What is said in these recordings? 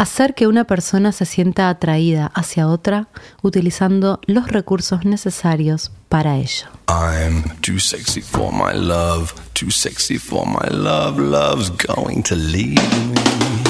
hacer que una persona se sienta atraída hacia otra utilizando los recursos necesarios para ello. I'm too sexy for my love, too sexy for my love, love's going to leave me.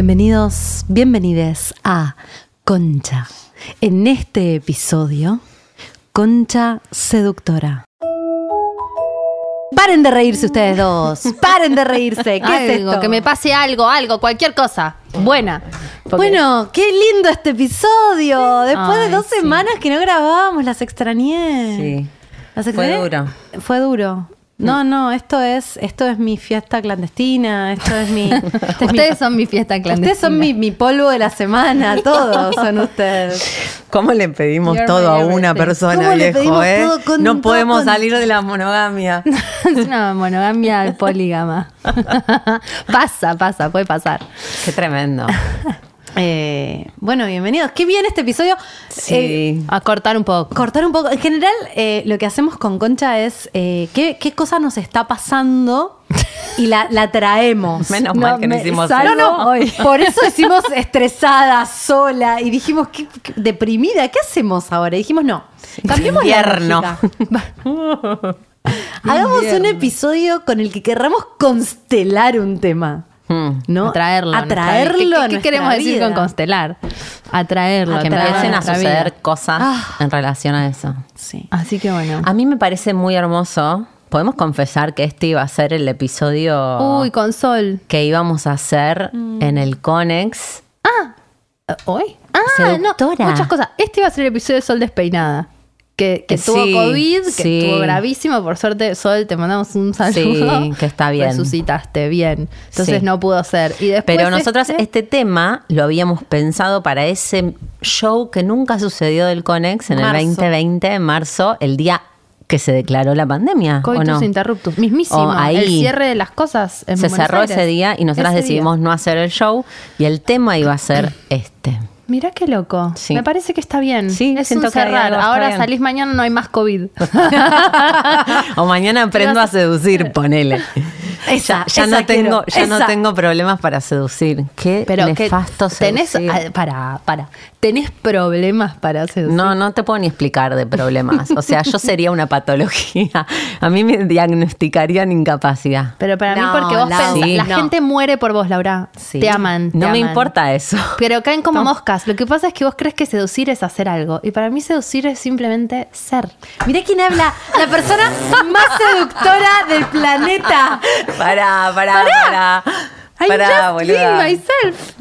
Bienvenidos, bienvenides a Concha. En este episodio, Concha Seductora. Paren de reírse ustedes dos. Paren de reírse. ¿Qué es algo, esto? que me pase algo, algo, cualquier cosa. Buena. Porque- Bueno, qué lindo este episodio. Después de dos sí. semanas que no grabábamos, las extrañé. Sí. ¿Las Fue extrañé? duro. Fue duro. No, no, esto es, esto es mi fiesta clandestina, esto es mi. este es mi- Ustedes son mi fiesta clandestina. Ustedes son mi, mi polvo de la semana, todos son ustedes. ¿Cómo le pedimos You're todo a una persona, ¿Cómo le viejo, pedimos eh? todo con- no podemos con- salir de la monogamia. es una monogamia polígama. pasa, pasa, puede pasar. Qué tremendo. Eh, bueno, bienvenidos. Qué bien este episodio. Sí. Eh, A cortar un poco. cortar un poco. En general, eh, lo que hacemos con Concha es ¿qué, qué cosa nos está pasando y la, la traemos. Menos No, mal que no hicimos eso. No, no, hoy. por eso decimos estresada, sola, y dijimos, ¿qué, qué- deprimida, ¿qué hacemos ahora? Y dijimos, no, cambiemos la Invierno. lógica. Hagamos un episodio con el que querramos constelar un tema. Hmm. ¿no? Atraerlo. Atraerlo. ¿Qué, queremos decir con constelar? Atraerlo. A que atraerlo empiecen a suceder vida. cosas Ah. en relación a eso. Sí. Así que bueno. A mí me parece muy hermoso. Podemos confesar que este iba a ser el episodio Uy, con sol. que íbamos a hacer en el Conex. Eh, ¿Hoy? Ah, Seductora. no. Muchas cosas. Este iba a ser el episodio de Sol Despeinada. Que, que Eh, tuvo COVID, que sí. estuvo gravísimo. Por suerte, Sol, te mandamos un saludo. Sí, que está bien. Resucitaste bien. Entonces no pudo ser. Y después Pero nosotras este- este tema lo habíamos pensado para ese show que nunca sucedió del Conex en Marzo. el 2020, en marzo, el día que se declaró la pandemia. ¿o Coitus no? interruptus. Mismísimo. O ahí. el cierre de las cosas. En Se Buenos cerró Aires. ese día y nosotras Ese decidimos día. no hacer el show y el tema iba a ser este. Mirá qué loco. Sí. Me parece que está bien. Sí, es siento un cerrar. algo, Ahora bien. salís mañana, no hay más COVID. o mañana aprendo a seducir, ponele. Esa, Ya, no tengo, ya no tengo problemas para seducir. Qué Pero que nefasto tenés, seducir. para, para. ¿Tenés problemas para seducir? No, no te puedo ni explicar de problemas. O sea, yo sería una patología. A mí me diagnosticarían incapacidad. Pero para mí, porque vos pensás, sí. la no. gente muere por vos, Laura. Sí. Te aman. te No me importa eso. Pero caen como moscas. Lo que pasa es que vos crees que seducir es hacer algo. Y para mí seducir es simplemente ser. Mirá quién habla, la persona más seductora del planeta. Pará, pará, pará. I'm Pará, just boluda. myself.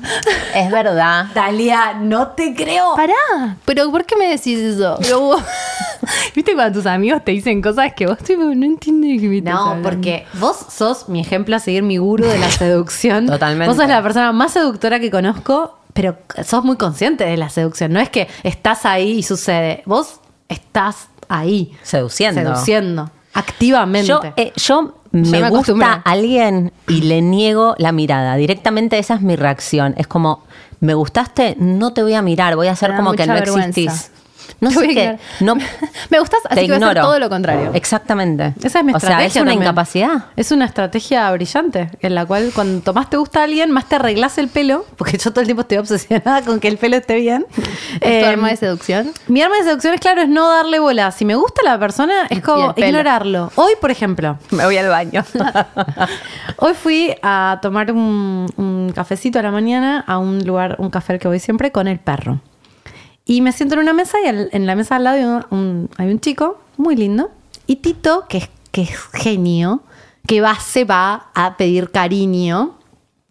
Es verdad. Dalia, no te creo. Pará. Pero ¿por qué me decís eso? Pero vos- ¿Viste cuando tus amigos te dicen cosas que vos tipo, no entiendes de qué me estás No, hablando? porque vos sos mi ejemplo a seguir, mi gurú de la seducción. Totalmente. Vos sos la persona más seductora que conozco, pero sos muy consciente de la seducción. No es que estás ahí y sucede. Vos estás ahí. Seduciendo. Seduciendo. Activamente. Yo, eh, yo me, me gusta alguien y le niego la mirada. Directamente esa es mi reacción. Es como, me gustaste, no te voy a mirar, voy a hacer como que no vergüenza. existís. No sé qué. No, Me gustas, así te que voy a hacer ignoro. todo lo contrario. Exactamente. Esa es mi O sea, estrategia. es una también. incapacidad. Es una estrategia brillante, en la cual cuando más te gusta a alguien, más te arreglas el pelo, porque yo todo el tiempo estoy obsesionada con que el pelo esté bien. ¿Es tu Eh, arma de seducción? Mi arma de seducción es claro, es no darle bola. Si me gusta la persona, es como ignorarlo. Hoy, por ejemplo, Me voy al baño. hoy fui a tomar un, un cafecito a la mañana a un lugar, un café al que voy siempre, con el perro. Y me siento en una mesa y al- en la mesa al lado hay un, un- hay un chico muy lindo. Y Tito, que es, que es genio, que va, se va a pedir cariño.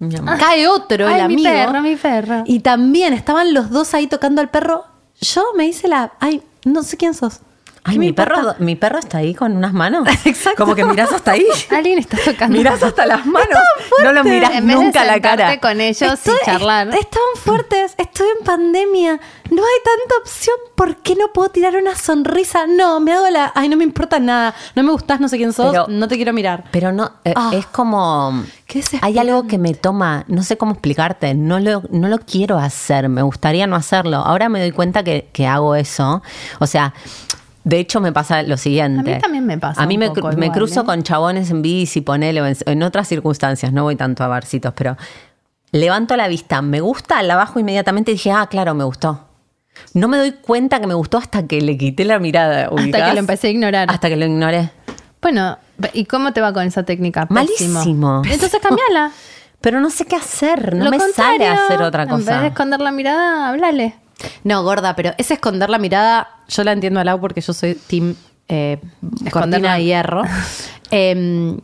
Amor. Cae otro, el Ay, mi amigo. perro, mi perro. Y también estaban los dos ahí tocando al perro. Yo me hice la. Ay, no sé quién sos. Ay, ¿Qué me mi perro, mi perro está ahí con unas manos. Exacto. Como que mirás hasta ahí. Alguien está tocando. Mirás hasta las manos. No lo mirás En vez de nunca a la cara. con ellos Estoy- y charlar. est- Estaban fuertes, estoy en pandemia. No hay tanta opción. ¿Por qué no puedo tirar una sonrisa? No, me hago la. Ay, no me importa nada. No me gustás, no sé quién sos, Pero- no te quiero mirar. Pero no, eh, Ah. es como... Qué Hay algo que me toma, no sé cómo explicarte, no lo, no lo quiero hacer, me gustaría no hacerlo. Ahora me doy cuenta que, que hago eso. O sea, de hecho me pasa lo siguiente. A mí también me pasa A mí un me, poco cru- me igual, cruzo ¿eh? con chabones en bici, ponele, o en, en otras circunstancias, no voy tanto a barcitos, pero levanto la vista, me gusta, la bajo inmediatamente y dije, ah, claro, me gustó. No me doy cuenta que me gustó hasta que le quité la mirada. Hasta ¿ubicás? que lo empecé a ignorar. Hasta que lo ignoré. Bueno, ¿y cómo te va con esa técnica? Pésimo. Malísimo. Entonces cambiala. Pero no sé qué hacer, no Lo me sale hacer otra En vez de cosa. esconder la mirada, háblale. No, gorda, pero ese esconder la mirada, yo la entiendo a Lau porque yo soy team eh, cortina de hierro. Eh,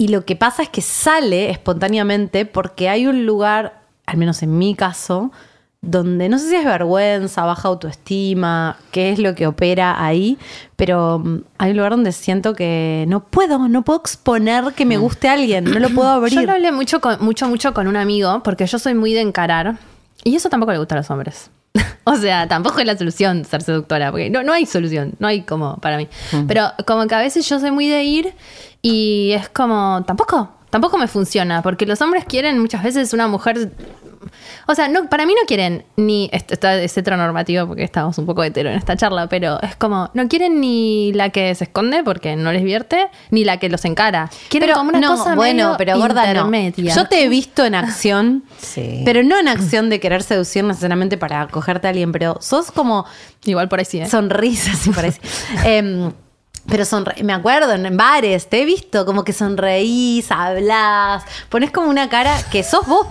y lo que pasa es que sale espontáneamente porque hay un lugar, al menos en mi caso, donde no sé si es vergüenza, baja autoestima, qué es lo que opera ahí, pero mm, hay un lugar donde siento que no puedo, no puedo exponer que me guste a alguien, no lo puedo abrir. Yo lo hablé mucho, con, mucho, mucho con un amigo, porque yo soy muy de encarar. Y eso tampoco le gusta a los hombres. o sea, tampoco es la solución ser seductora, porque no, no hay solución, no hay como para mí. Pero como que a veces yo soy muy de ir y es como, tampoco, tampoco me funciona, porque los hombres quieren muchas veces una mujer... O sea, no, para mí no quieren ni. Esto está, es heteronormativo porque estamos un poco hetero en esta charla, pero es como. No quieren ni la que se esconde porque no les vierte, ni la que los encara. Quieren pero como una no, cosa bueno, medio pero gorda no. Yo te he visto en acción, Sí. pero no en acción de querer seducir necesariamente para cogerte a alguien, pero sos como Igual por ahí sí, ¿eh? sonrisas, me parece. Em, pero sonre me acuerdo en, bares, te he visto como que sonreís, hablas, pones como una cara que sos vos,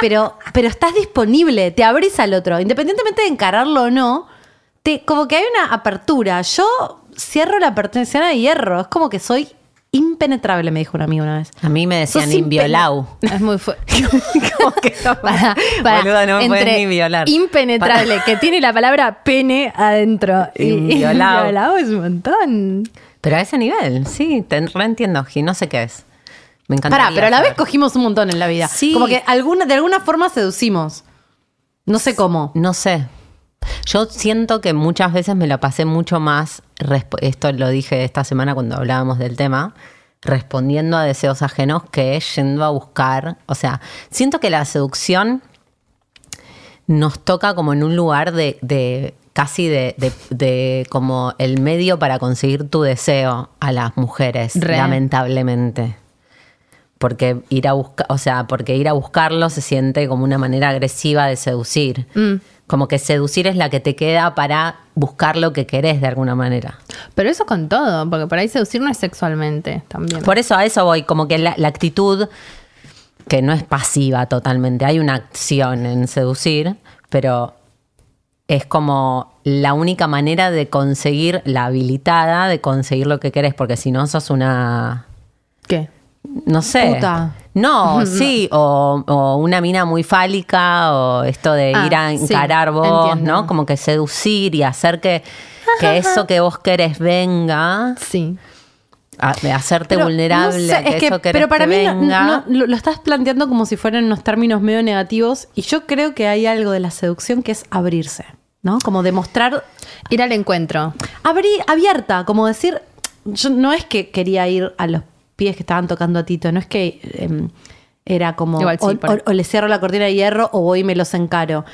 pero, pero estás disponible, te abrís al otro, independientemente de encararlo o no, te, como que hay una apertura. Yo cierro la pertención a hierro, es como que soy impenetrable, me dijo un amigo una vez. A mí me decían inviolau. Es muy fuerte. Como que no, Para, para, boluda, no me ni violar. Impenetrable, que tiene la palabra pene adentro. Y, Inviolado. inviolado es un montón. Pero a ese nivel, sí, te reentiendo, Gi, no sé qué es. Me encanta. Pará, pero a la vez cogimos un montón en la vida. Sí. Como que alguna, de alguna forma seducimos. No sé cómo. No sé. Yo siento que muchas veces me la pasé mucho más, esto lo dije esta semana cuando hablábamos del tema, respondiendo a deseos ajenos que yendo a buscar. O sea, siento que la seducción nos toca como en un lugar de, de casi de, de- de como el medio para conseguir tu deseo a las mujeres, Re. lamentablemente. Porque ir a buscar, o sea, porque ir a buscarlo se siente como una manera agresiva de seducir. Mm. Como que seducir es la que te queda para buscar lo que querés de alguna manera. Pero eso con todo, porque por ahí seducir no es sexualmente también. Por eso a eso voy, como que la, la actitud, que no es pasiva totalmente, hay una acción en seducir, pero es como la única manera de conseguir la habilitada, de conseguir lo que querés, porque si no sos una... ¿Qué? No sé. Puta. No, sí, o, o una mina muy fálica, o esto de Ah, ir a sí, encarar vos, entiendo. ¿no? Como que seducir y hacer que, que eso que vos querés venga, Sí. a- de hacerte Pero, vulnerable, no sé, a que es que- eso querés pero para que mí no- venga. no- lo, lo estás planteando como si fueran unos términos medio negativos y yo creo que hay algo de la seducción que es abrirse, ¿no? Como demostrar Ir al encuentro. abrir abierta, como decir, yo no es que quería ir a los pies que estaban tocando a Tito, no es que em, era como Igual sí, o, o- o le cierro la cortina de hierro o voy y me los encaro.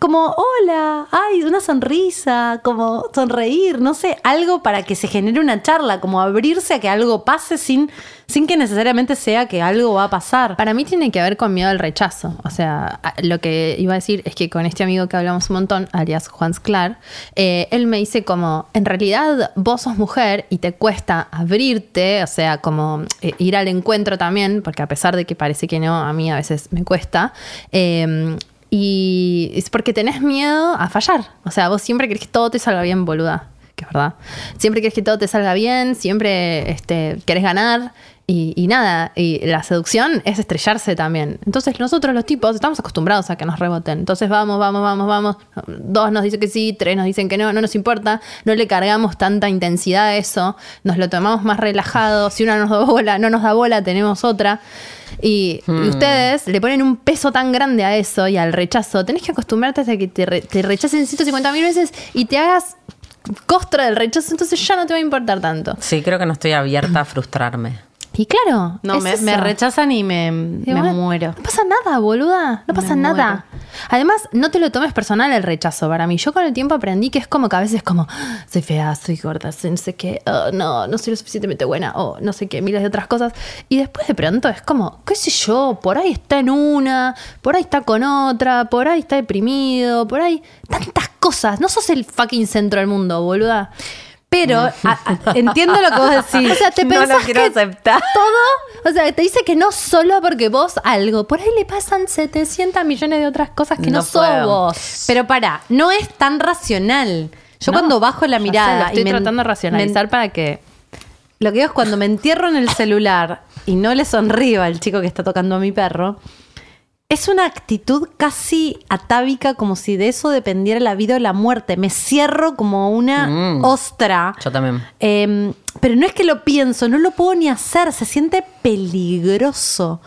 Como, hola, ay, una sonrisa, como sonreír, no sé, algo para que se genere una charla, como abrirse a que algo pase sin, sin que necesariamente sea que algo va a pasar. Para mí tiene que ver con miedo al rechazo. O sea, lo que iba a decir es que con este amigo que hablamos un montón, alias Juan Sclar, eh, él me dice como, en realidad vos sos mujer y te cuesta abrirte, o sea, como eh, ir al encuentro también, porque a pesar de que parece que no, a mí a veces me cuesta. eh, y es porque tenés miedo a fallar. O sea, vos siempre querés que todo te salga bien, boluda. Que es verdad. Siempre querés que todo te salga bien, siempre este, querés ganar. Y, y nada, y la seducción es estrellarse también. Entonces nosotros los tipos estamos acostumbrados a que nos reboten. Entonces vamos, vamos, vamos, vamos. Dos nos dicen que sí, tres nos dicen que no, no nos importa. No le cargamos tanta intensidad a eso. Nos lo tomamos más relajado. Si una nos da bola, no nos da bola, tenemos otra. Y, y ustedes le ponen un peso tan grande a eso y al rechazo. Tenés que acostumbrarte a que te, re- te rechacen 150 mil veces y te hagas costra del rechazo. Entonces ya no te va a importar tanto. Sí, creo que no estoy abierta a frustrarme. Y claro, No, es me, rechazan y me, Y me bueno, muero. No pasa nada, boluda. No pasa Me nada. Además, no te lo tomes personal el rechazo. Para mí, yo con el tiempo aprendí que es como que a veces como, "Ah, soy fea, soy gorda, soy no sé qué, oh, no, no soy lo suficientemente buena, o no sé qué, miles de otras cosas. Y después de pronto es como, qué sé yo, por ahí está en una, por ahí está con otra, por ahí está deprimido, por ahí. Tantas cosas. No sos el fucking centro del mundo, boluda. Pero a- a- entiendo lo que vos decís. O sea, te No lo pensás quiero que aceptar. todo, o sea, te dice que no solo porque vos algo, por ahí le pasan 700 millones de otras cosas que no, No sos vos. Pero para, no es tan racional. Yo No, cuando bajo la sé, mirada lo estoy y me- tratando de racionalizar me- para que lo que digo es cuando me entierro en el celular y no le sonrío al chico que está tocando a mi perro, es una actitud casi atávica, como si de eso dependiera la vida o la muerte. Me cierro como una Mm. ostra. Yo también. Eh, pero no es que lo pienso, no lo puedo ni hacer. Se siente peligroso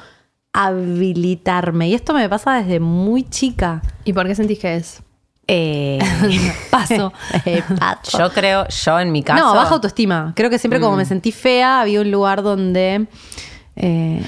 habilitarme. Y esto me pasa desde muy chica. ¿Y por qué sentís que es? Eh, Paso. eh, paso. Yo creo, yo en mi caso. No, baja autoestima. Creo que siempre como Mm. me sentí fea, había un lugar donde eh,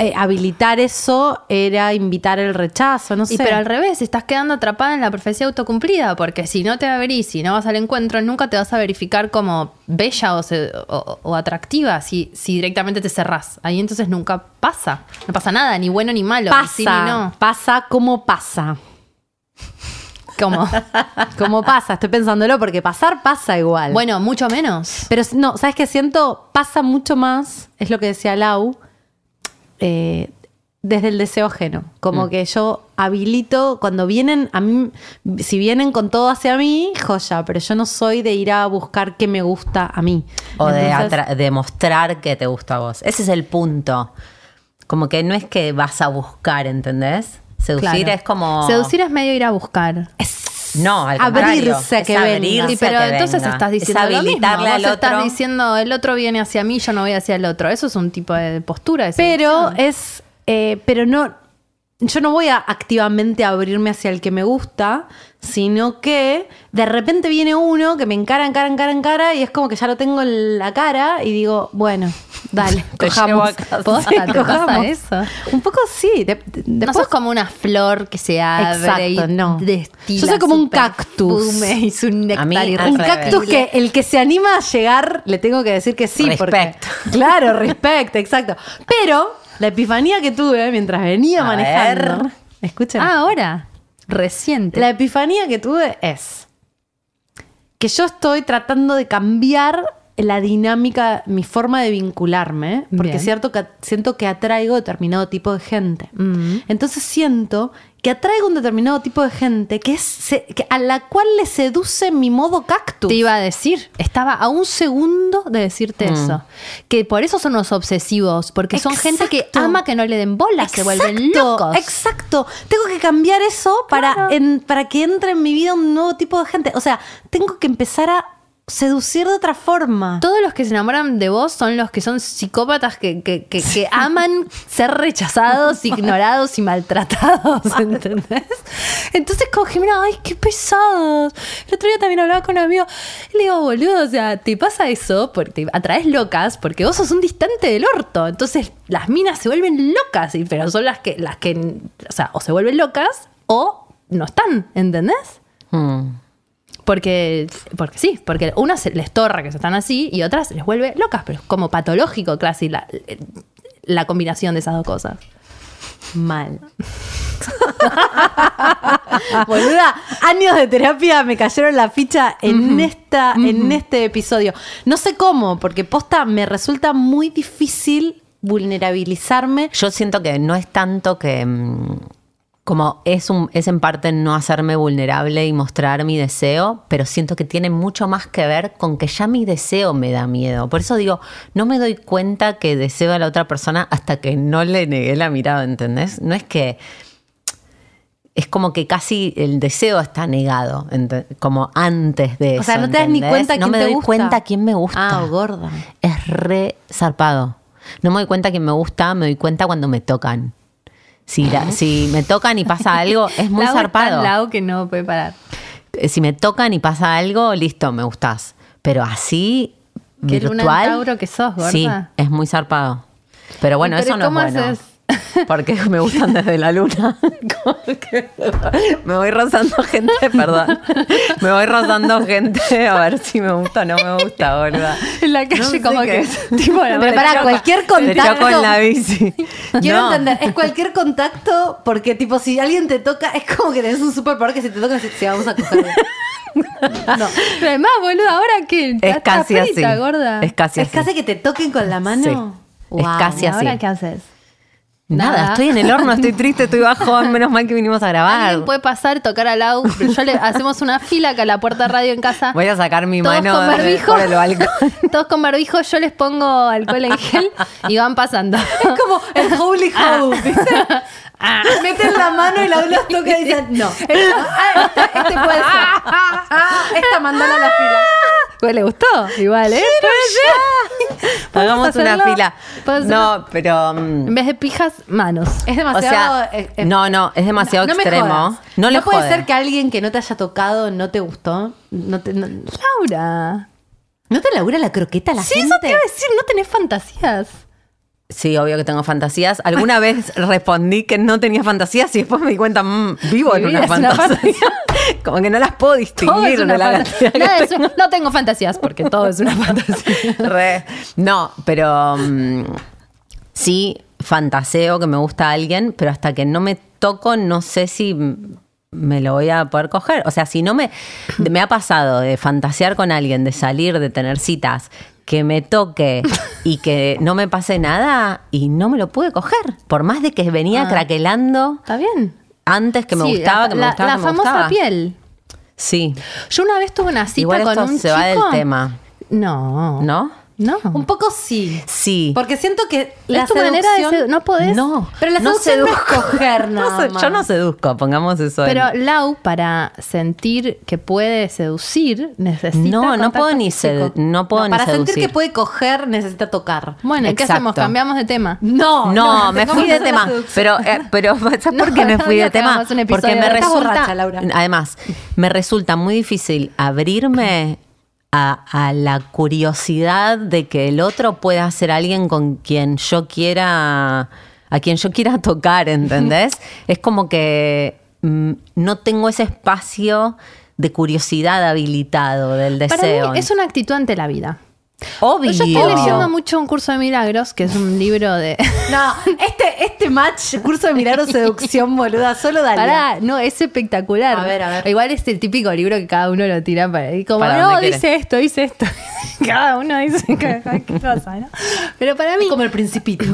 eh, habilitar eso era invitar el rechazo, no sé. Y pero al revés, estás quedando atrapada en la profecía autocumplida, porque si no te abrís, si no vas al encuentro, nunca te vas a verificar como bella o, se- o- o atractiva si, si directamente te cerrás. Ahí entonces nunca pasa. No pasa nada, ni bueno ni malo. ni sí pasa, ni no. pasa como pasa. Como, Como pasa, estoy pensándolo porque pasar pasa igual. bueno, mucho menos. Pero no, ¿sabes qué siento? Pasa mucho más, es lo que decía Lau, eh, desde el deseo ajeno. Como Mm. que yo habilito, cuando vienen a mí, si vienen con todo hacia mí, joya, pero yo no soy de ir a buscar qué me gusta a mí. O de, Entonces, atra- de mostrar que te gusta a vos. Ese es el punto. Como que no es que vas a buscar, ¿entendés? Seducir Claro. es como. Seducir es medio ir a buscar. No, al Abrirse que es venga. abrirse Sí, pero que entonces venga. estás diciendo es lo mismo. habilitarle al otro. estás diciendo el otro viene hacia mí, yo no voy hacia el otro. Eso es un tipo de postura. de Pero es, eh, pero no, yo no voy a activamente abrirme hacia el que me gusta, sino que de repente viene uno que me encara, encara, encara, encara y es como que ya lo tengo en la cara y digo, bueno, dale, Te cojamos. llevo a casa. Sí, ¿te pasa cojamos. eso? Un poco sí. de- de- no después- sos como una flor que se abre Exacto, y no. destila Yo soy como un cactus. perfume Y su néctar A mí, y al un cactus que el que se anima a llegar, le tengo que decir que sí. Respect. Porque, claro, respect, exacto. Pero la epifanía que tuve mientras venía A manejando. ver. Escuchen. Ah, ahora. Reciente. La epifanía que tuve es que yo estoy tratando de cambiar la dinámica, mi forma de vincularme, porque Bien. cierto que siento que atraigo determinado tipo de gente. Mm. Entonces siento que atraigo un determinado tipo de gente que es se- que- a la cual le seduce mi modo cactus. Te iba a decir, estaba a un segundo de decirte eso. Que por eso son los obsesivos, porque son gente que ama que no le den bola, se vuelven locos. Exacto. Tengo que cambiar eso para, Claro. en- para que entre en mi vida un nuevo tipo de gente. O sea, tengo que empezar a seducir de otra forma. Todos los que se enamoran de vos son los que son psicópatas que, que, que- que aman ser rechazados, ignorados y maltratados, ¿entendés? Entonces como Jimena, ay, qué pesados. El otro día también hablaba con un amigo y le digo, boludo, o sea, te pasa eso porque te atraes locas porque vos sos un distante del orto. Entonces las minas se vuelven locas, y- pero son las que, las que, o sea, o se vuelven locas o no están, ¿entendés? Mm. Porque, porque sí, porque unas les torra que se están así y otras les vuelve locas, pero es como patológico casi la, la combinación de esas dos cosas. Mal. Boluda, años de terapia me cayeron la ficha en esta, en este episodio. No sé cómo, porque posta me resulta muy difícil vulnerabilizarme. Yo siento que no es tanto que. Como es, un, es en parte no hacerme vulnerable y mostrar mi deseo, pero siento que tiene mucho más que ver con que ya mi deseo me da miedo. Por eso digo, no me doy cuenta que deseo a la otra persona hasta que no le negué la mirada, ¿entendés? No es que. Es como que casi el deseo está negado, como antes de eso. O sea, no te das ni cuenta No quién me te doy gusta. cuenta quién me gusta. Ah, gorda. Es re zarpado. No me doy cuenta que me gusta, me doy cuenta cuando me tocan. Si, la- si me tocan y pasa algo, es muy Lau es tan zarpado. Lau que no puede parar. Eh, Si me tocan y pasa algo, listo, me gustás. Pero así, Qué luna virtual. Tauro que sos, gorda. Sí, es muy zarpado. Pero bueno, ¿Y pero eso no es bueno. haces? Porque me gustan desde la luna. Me voy rozando gente, perdón. Me voy rozando gente a ver si me gusta o no me gusta, boluda. En la calle No sé como que... es. tipo, la Pero verdad, choca. cualquier contacto. en la bici. Quiero No. entender, es cualquier contacto, porque tipo, si alguien te toca, es como que tenés un superpoder que si te toca, se, se vamos a coger. No. Pero además, boludo, ahora que Es casi frita, así. gorda. Es casi Es así. casi que te toquen con la mano. Sí. Es casi ¿Y así. ahora qué haces? Nada, Nada. estoy en el horno, estoy triste, estoy bajo, menos mal que vinimos a grabar. Alguien puede pasar, tocar al pero Yo le hacemos una fila acá a la puerta de radio en casa. Voy a sacar mi Todos mano con barbijo. por el balcón. Todos con barbijo, yo les pongo alcohol en gel y van pasando. Es como el holy hope, ¿viste? Meten la mano y la uno toca y dicen, no. Este, ah, este- este puede ser. Ah, esta mandala a la fila. Pues le gustó, igual, ¿eh? ¿Podemos Hagamos una fila. ¿Puedo hacer No, pero. mm, En vez de pijas, manos. Es O demasiado. sea, eh, eh, no, no, es demasiado no extremo. jodas. No le puede jode. ser que alguien que no te haya tocado no te gustó. No te, no, Laura. ¿no te labura la croqueta a la Sí, gente? eso te iba a decir, no tenés fantasías. Sí, obvio que tengo fantasías. Alguna vez respondí que no tenía fantasías y después me di cuenta, mm, vivo Mi en una fantasía. Como que no las puedo distinguir de la Nada, tengo. es- no tengo fantasías porque todo es una fantasía. Re. No, pero mm, sí fantaseo que me gusta a alguien, pero hasta que no me toco no sé si me lo voy a poder coger. O sea, si no me... Me ha pasado de fantasear con alguien, de salir, de tener citas, que me toque y que no me pase nada y no me lo pude coger. Por más de que venía Ah. craquelando ¿Está bien? antes que me Sí, gustaba, la, que me la- gustaba, la que me famosa gustaba. piel. Sí. Yo una vez tuve una cita Igual con esto un se va del chico- tema. No. ¿No? No. Un poco sí. Sí. Porque siento que la tu manera de seducción- sedu- no podés. No, Pero la no seducción no es seduzco. coger No nada sé, más. Yo no seduzco, pongamos eso. en- Pero Lau, para sentir que puede seducir, necesita. no, no puedo ni físico. sedu- no puedo No, ni para seducir. sentir que puede coger, necesita tocar. Bueno, ¿y ¿qué Exacto. hacemos? Cambiamos de tema. No, No, me tengamos fui de tema. Pero, eh, pero ¿sabes por No, qué me no fui de tema? Porque me resulta. borracha, Laura. Además, me resulta muy difícil abrirme a, a la curiosidad de que el otro pueda ser alguien con quien yo quiera. a quien yo quiera tocar, ¿entendés? es como que mm, no tengo ese espacio de curiosidad habilitado del Para deseo. mí es una actitud ante la vida. Obvio. Yo estoy leyendo mucho un curso de milagros, que es un libro de. No, este, este match, curso de milagro seducción, boluda, solo dale. Pará, no, es espectacular. A ver, a ver. Igual es el típico libro que cada uno lo tira para y como, Para no, dice esto, dice esto. cada uno dice qué cosa, ¿no? Pero para mí. Como el principito.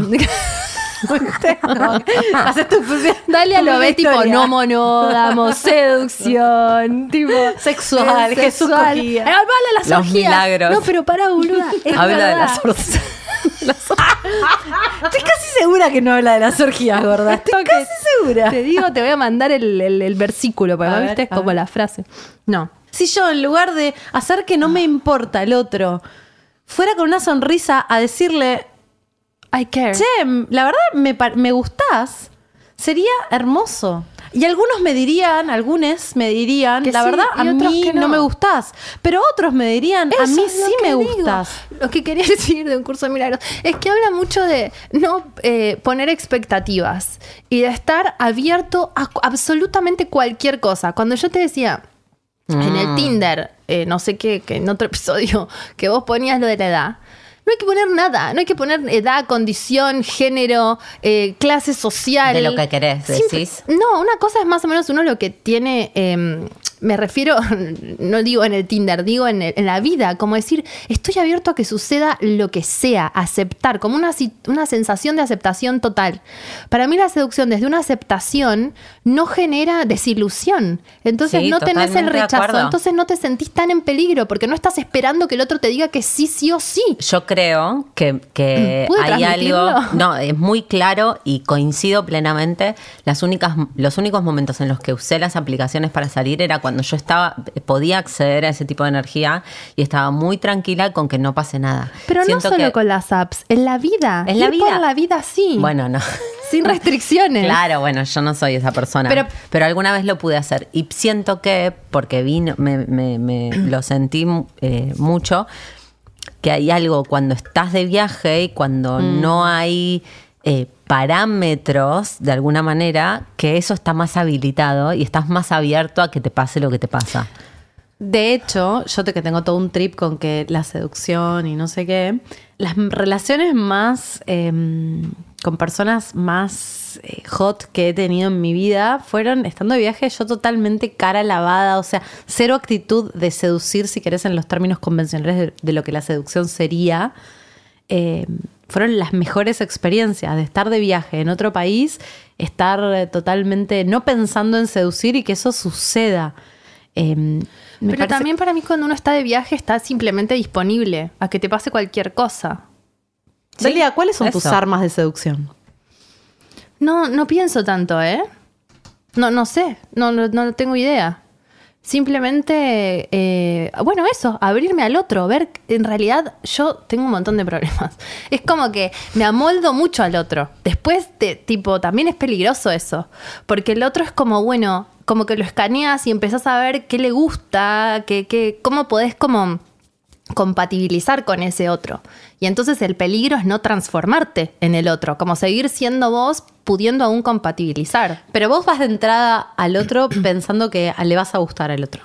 Haces tu propia- Dale a tu lo ve tipo no monógamo, seducción, tipo Sexual, Jesús cogía. Eh, habla de las Los orgías. milagros. No, pero pará, boluda. es Habla de las orgías. Estoy casi segura que no habla de las orgías, gorda. Estoy casi segura. Te digo, te voy a mandar el, el- el versículo, porque A ¿no ver, viste? Es como ver. la frase. No. Si yo, en lugar de hacer que no me importa el otro, fuera con una sonrisa a decirle, I care. che, la verdad me, me gustás, sería hermoso. Y algunos me dirían, algunos me dirían, Que la sí, verdad, a mí que no. no. me gustás. Pero otros me dirían, a mí sí me digo. gustas. Lo que quería decir de un curso de milagros es que habla mucho de no eh, poner expectativas y de estar abierto a absolutamente cualquier cosa. Cuando yo te decía en el Tinder, eh, no sé qué, que en otro episodio, que vos ponías lo de la edad. No hay que poner nada, no hay que poner edad, condición, género, eh, clase social. De lo que querés, decís. no, una cosa es más o menos uno lo que tiene, eh, me refiero, no digo en el Tinder, digo en, el- en la vida, como decir, estoy abierto a que suceda lo que sea, aceptar, como una, una sensación de aceptación total. Para mí la seducción desde una aceptación no genera desilusión. Entonces Sí, no tenés el rechazo, entonces no te sentís tan en peligro porque no estás esperando que el otro te diga que sí, sí o sí. Yo creo que, que ¿Pude hay algo. No, es muy claro y coincido plenamente. Las únicas, los únicos momentos en los que usé las aplicaciones para salir era cuando yo estaba, podía acceder a ese tipo de energía y estaba muy tranquila con que no pase nada. Pero Siento no solo que- con las apps, en la vida. En la Ir vida. por la vida sí. Bueno, no. Sin restricciones. Claro, bueno, yo no soy esa persona. Pero- Pero, alguna vez lo pude hacer. Y siento que, porque vino, me, me- me lo sentí eh, mucho, que hay algo cuando estás de viaje y cuando Mm. no hay eh, parámetros, de alguna manera, que eso está más habilitado y estás más abierto a que te pase lo que te pasa. De hecho, yo que tengo todo un trip con que la seducción y no sé qué, las relaciones más em, con personas más eh, hot que he tenido en mi vida fueron estando de viaje yo totalmente cara lavada, o sea, cero actitud de seducir, si querés, en los términos convencionales de, lo que la seducción sería. Eh, fueron las mejores experiencias de estar de viaje en otro país, estar eh, totalmente no pensando en seducir y que eso suceda. Eh, me Pero parece- también para mí cuando uno está de viaje está simplemente disponible a que te pase cualquier cosa. Delia, ¿cuáles son tus armas de seducción? No, no pienso tanto, ¿eh? No, no sé, no, no, no tengo idea. Simplemente, eh, bueno, eso, abrirme al otro, ver, en realidad yo tengo un montón de problemas. Es como que me amoldo mucho al otro. Después, de, tipo, también es peligroso eso, porque el otro es como, bueno, como que lo escaneas y empezás a ver qué le gusta, qué, qué, cómo podés como compatibilizar con ese otro. Y entonces el peligro es no transformarte en el otro, como seguir siendo vos pudiendo aún compatibilizar. Pero vos vas de entrada al otro pensando que le vas a gustar al otro.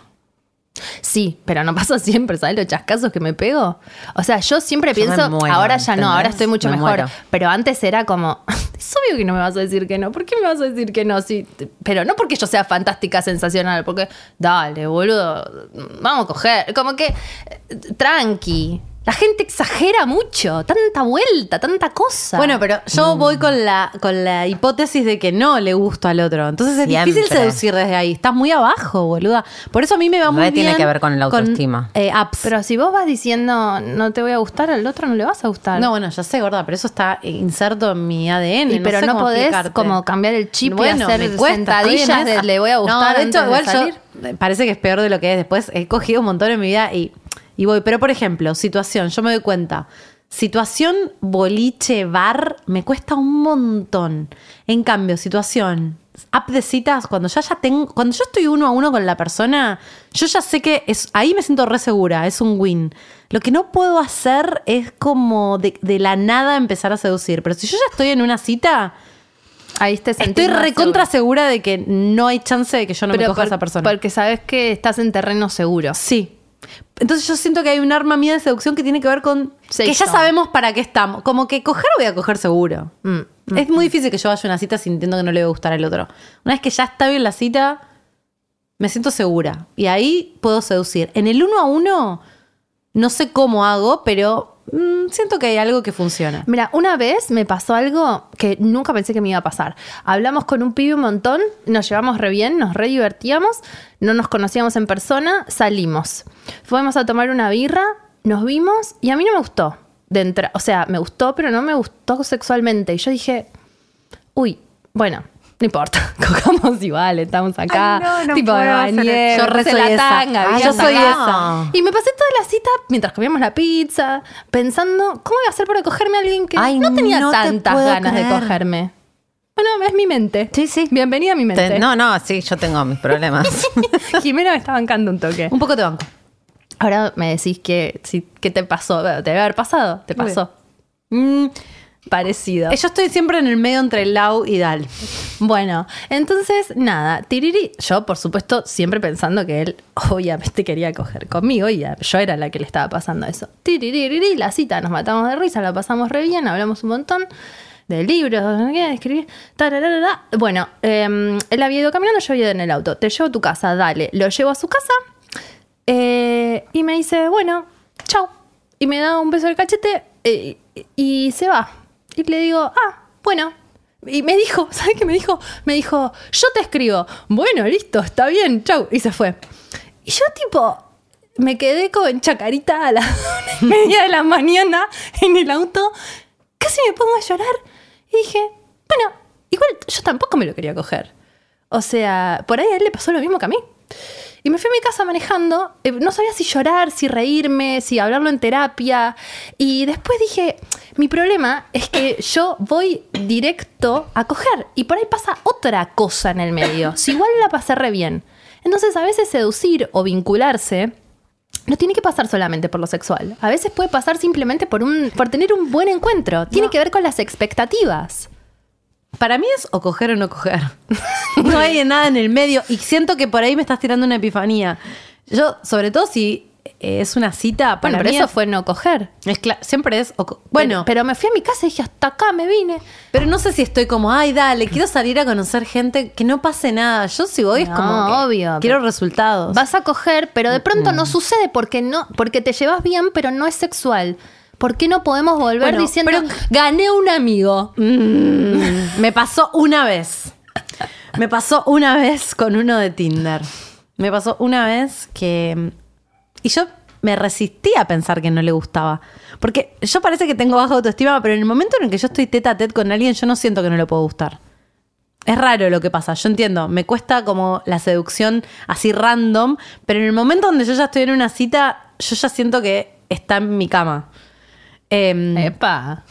Sí, pero no pasa siempre, ¿sabes los chascazos que me pego? O sea, yo siempre Yo pienso, muero, ahora ya no, ahora estoy mucho Me mejor. muero. Pero antes era como, es obvio que no me vas a decir que no. ¿Por qué me vas a decir que no? Sí, pero no porque yo sea fantástica, sensacional, porque, dale, boludo, vamos a coger. Como que, eh, tranqui. La gente exagera mucho, tanta vuelta, tanta cosa. Bueno, pero yo voy con la, con la hipótesis de que no le gusto al otro. Entonces es Siempre. difícil seducir desde ahí. Estás muy abajo, boluda. Por eso a mí me va muy bien. tiene que ver con la autoestima. eh, apps. Pero si vos vas diciendo no te voy a gustar, al otro no le vas a gustar. no, bueno, ya sé, gorda, pero eso está inserto en mi ADN. Y pero sé no cómo podés explicarte. como cambiar el chip Bueno, y hacer cuesta, sentadillas de le voy a gustar No, de hecho, antes igual de salir. yo parece que es peor de lo que es. Después he cogido un montón en mi vida y, y voy. Pero por ejemplo, situación, yo me doy cuenta. Situación boliche bar me cuesta un montón. En cambio, situación app de citas, cuando ya ya tengo, cuando yo estoy uno a uno con la persona, yo ya sé que es, ahí me siento re segura, es un win. Lo que no puedo hacer es como de, de la nada empezar a seducir. Pero si yo ya estoy en una cita, Ahí te Estoy recontra seguro. segura de que no hay chance de que yo no me coja por- a esa persona. Porque sabes que estás en terreno seguro. Sí. Entonces yo siento que hay un arma mía de seducción que tiene que ver con que ya sabemos para qué estamos. Como que coger voy a coger seguro. Mm, es muy difícil que yo vaya a una cita sintiendo que no le va a gustar al otro. Una vez que ya está bien la cita, me siento segura. Y ahí puedo seducir. En el uno a uno, no sé cómo hago, pero mm, siento que hay algo que funciona. Mira, una vez me pasó algo que nunca pensé que me iba a pasar. Hablamos con un pibe un montón, nos llevamos re bien, nos re divertíamos, no nos conocíamos en persona, salimos. Fuimos a tomar una birra, nos vimos y a mí no me gustó. De o sea, me gustó, pero no me gustó sexualmente. Y yo dije, uy, bueno, no importa, cojamos igual, estamos acá. Ay, no, no tipo, puedo me hacer bañé. Yo re soy la esa. tanga, Ah, yo soy acá. esa. Y me pasé toda la cita mientras comíamos la pizza, pensando, ¿cómo iba a hacer para cogerme a alguien que Ay, no tenía no tantas ganas de cogerme? no, es mi mente. Sí, sí. Bienvenida a mi mente. Te- no, no, sí, yo tengo mis problemas. Jimena me está bancando un toque. Un poco te banco. Ahora me decís que, si, ¿qué te pasó? Te debe haber pasado. ¿Te pasó? Parecido. Eh, Yo estoy siempre en el medio entre Lau y Dal. Bueno, entonces, nada, Tiriri, yo por supuesto siempre pensando que él obviamente quería coger conmigo y yo era la que le estaba pasando eso. Tiriri, la cita, nos matamos de risa, la pasamos re bien, hablamos un montón de libros, de escribir. Bueno, eh, él había ido caminando, yo había ido en el auto. Te llevo a tu casa, dale. Lo llevo a su casa eh, y me dice, bueno, chao. Y me da un beso del cachete eh, y se va. Y le digo, ah, bueno. Y me dijo, ¿sabes qué me dijo? Me dijo, yo te escribo. Bueno, listo, está bien, chau. Y se fue. Y yo tipo, me quedé con chacarita a las media de la mañana en el auto. Casi me pongo a llorar. Y dije, bueno, igual yo tampoco me lo quería coger. O sea, por ahí a él le pasó lo mismo que a mí. Y me fui a mi casa manejando, eh, no sabía si llorar, si reírme, si hablarlo en terapia. Y después dije, mi problema es que yo voy directo a coger y por ahí pasa otra cosa en el medio. Si igual la pasé re bien. Entonces a veces seducir o vincularse no tiene que pasar solamente por lo sexual. A veces puede pasar simplemente por, un, por tener un buen encuentro. Tiene que ver con las expectativas. Para mí es o coger o no coger. no hay nada en el medio. Y siento que por ahí me estás tirando una epifanía. Yo, sobre todo si es una cita, para Bueno, pero mí eso es- fue no coger. es siempre es. o bueno, pero, pero me fui a mi casa y dije, hasta acá me vine. Pero no sé si estoy como, ay, dale, quiero salir a conocer gente, que no pase nada. Yo si voy es como, que obvio, quiero resultados. Vas a coger, pero de pronto no sucede porque no, porque te llevas bien, pero no es sexual. ¿Por qué no podemos volver Bueno, diciendo pero- gané un amigo? Mm, me pasó una vez. Me pasó una vez con uno de Tinder. Me pasó una vez que... Y yo me resistí a pensar que no le gustaba. Porque yo parece que tengo baja autoestima, pero en el momento en el que yo estoy tete a tete con alguien, yo no siento que no le puedo gustar. Es raro lo que pasa, yo entiendo, me cuesta como la seducción así random, pero en el momento donde yo ya estoy en una cita, yo ya siento que está en mi cama. Em, Epa.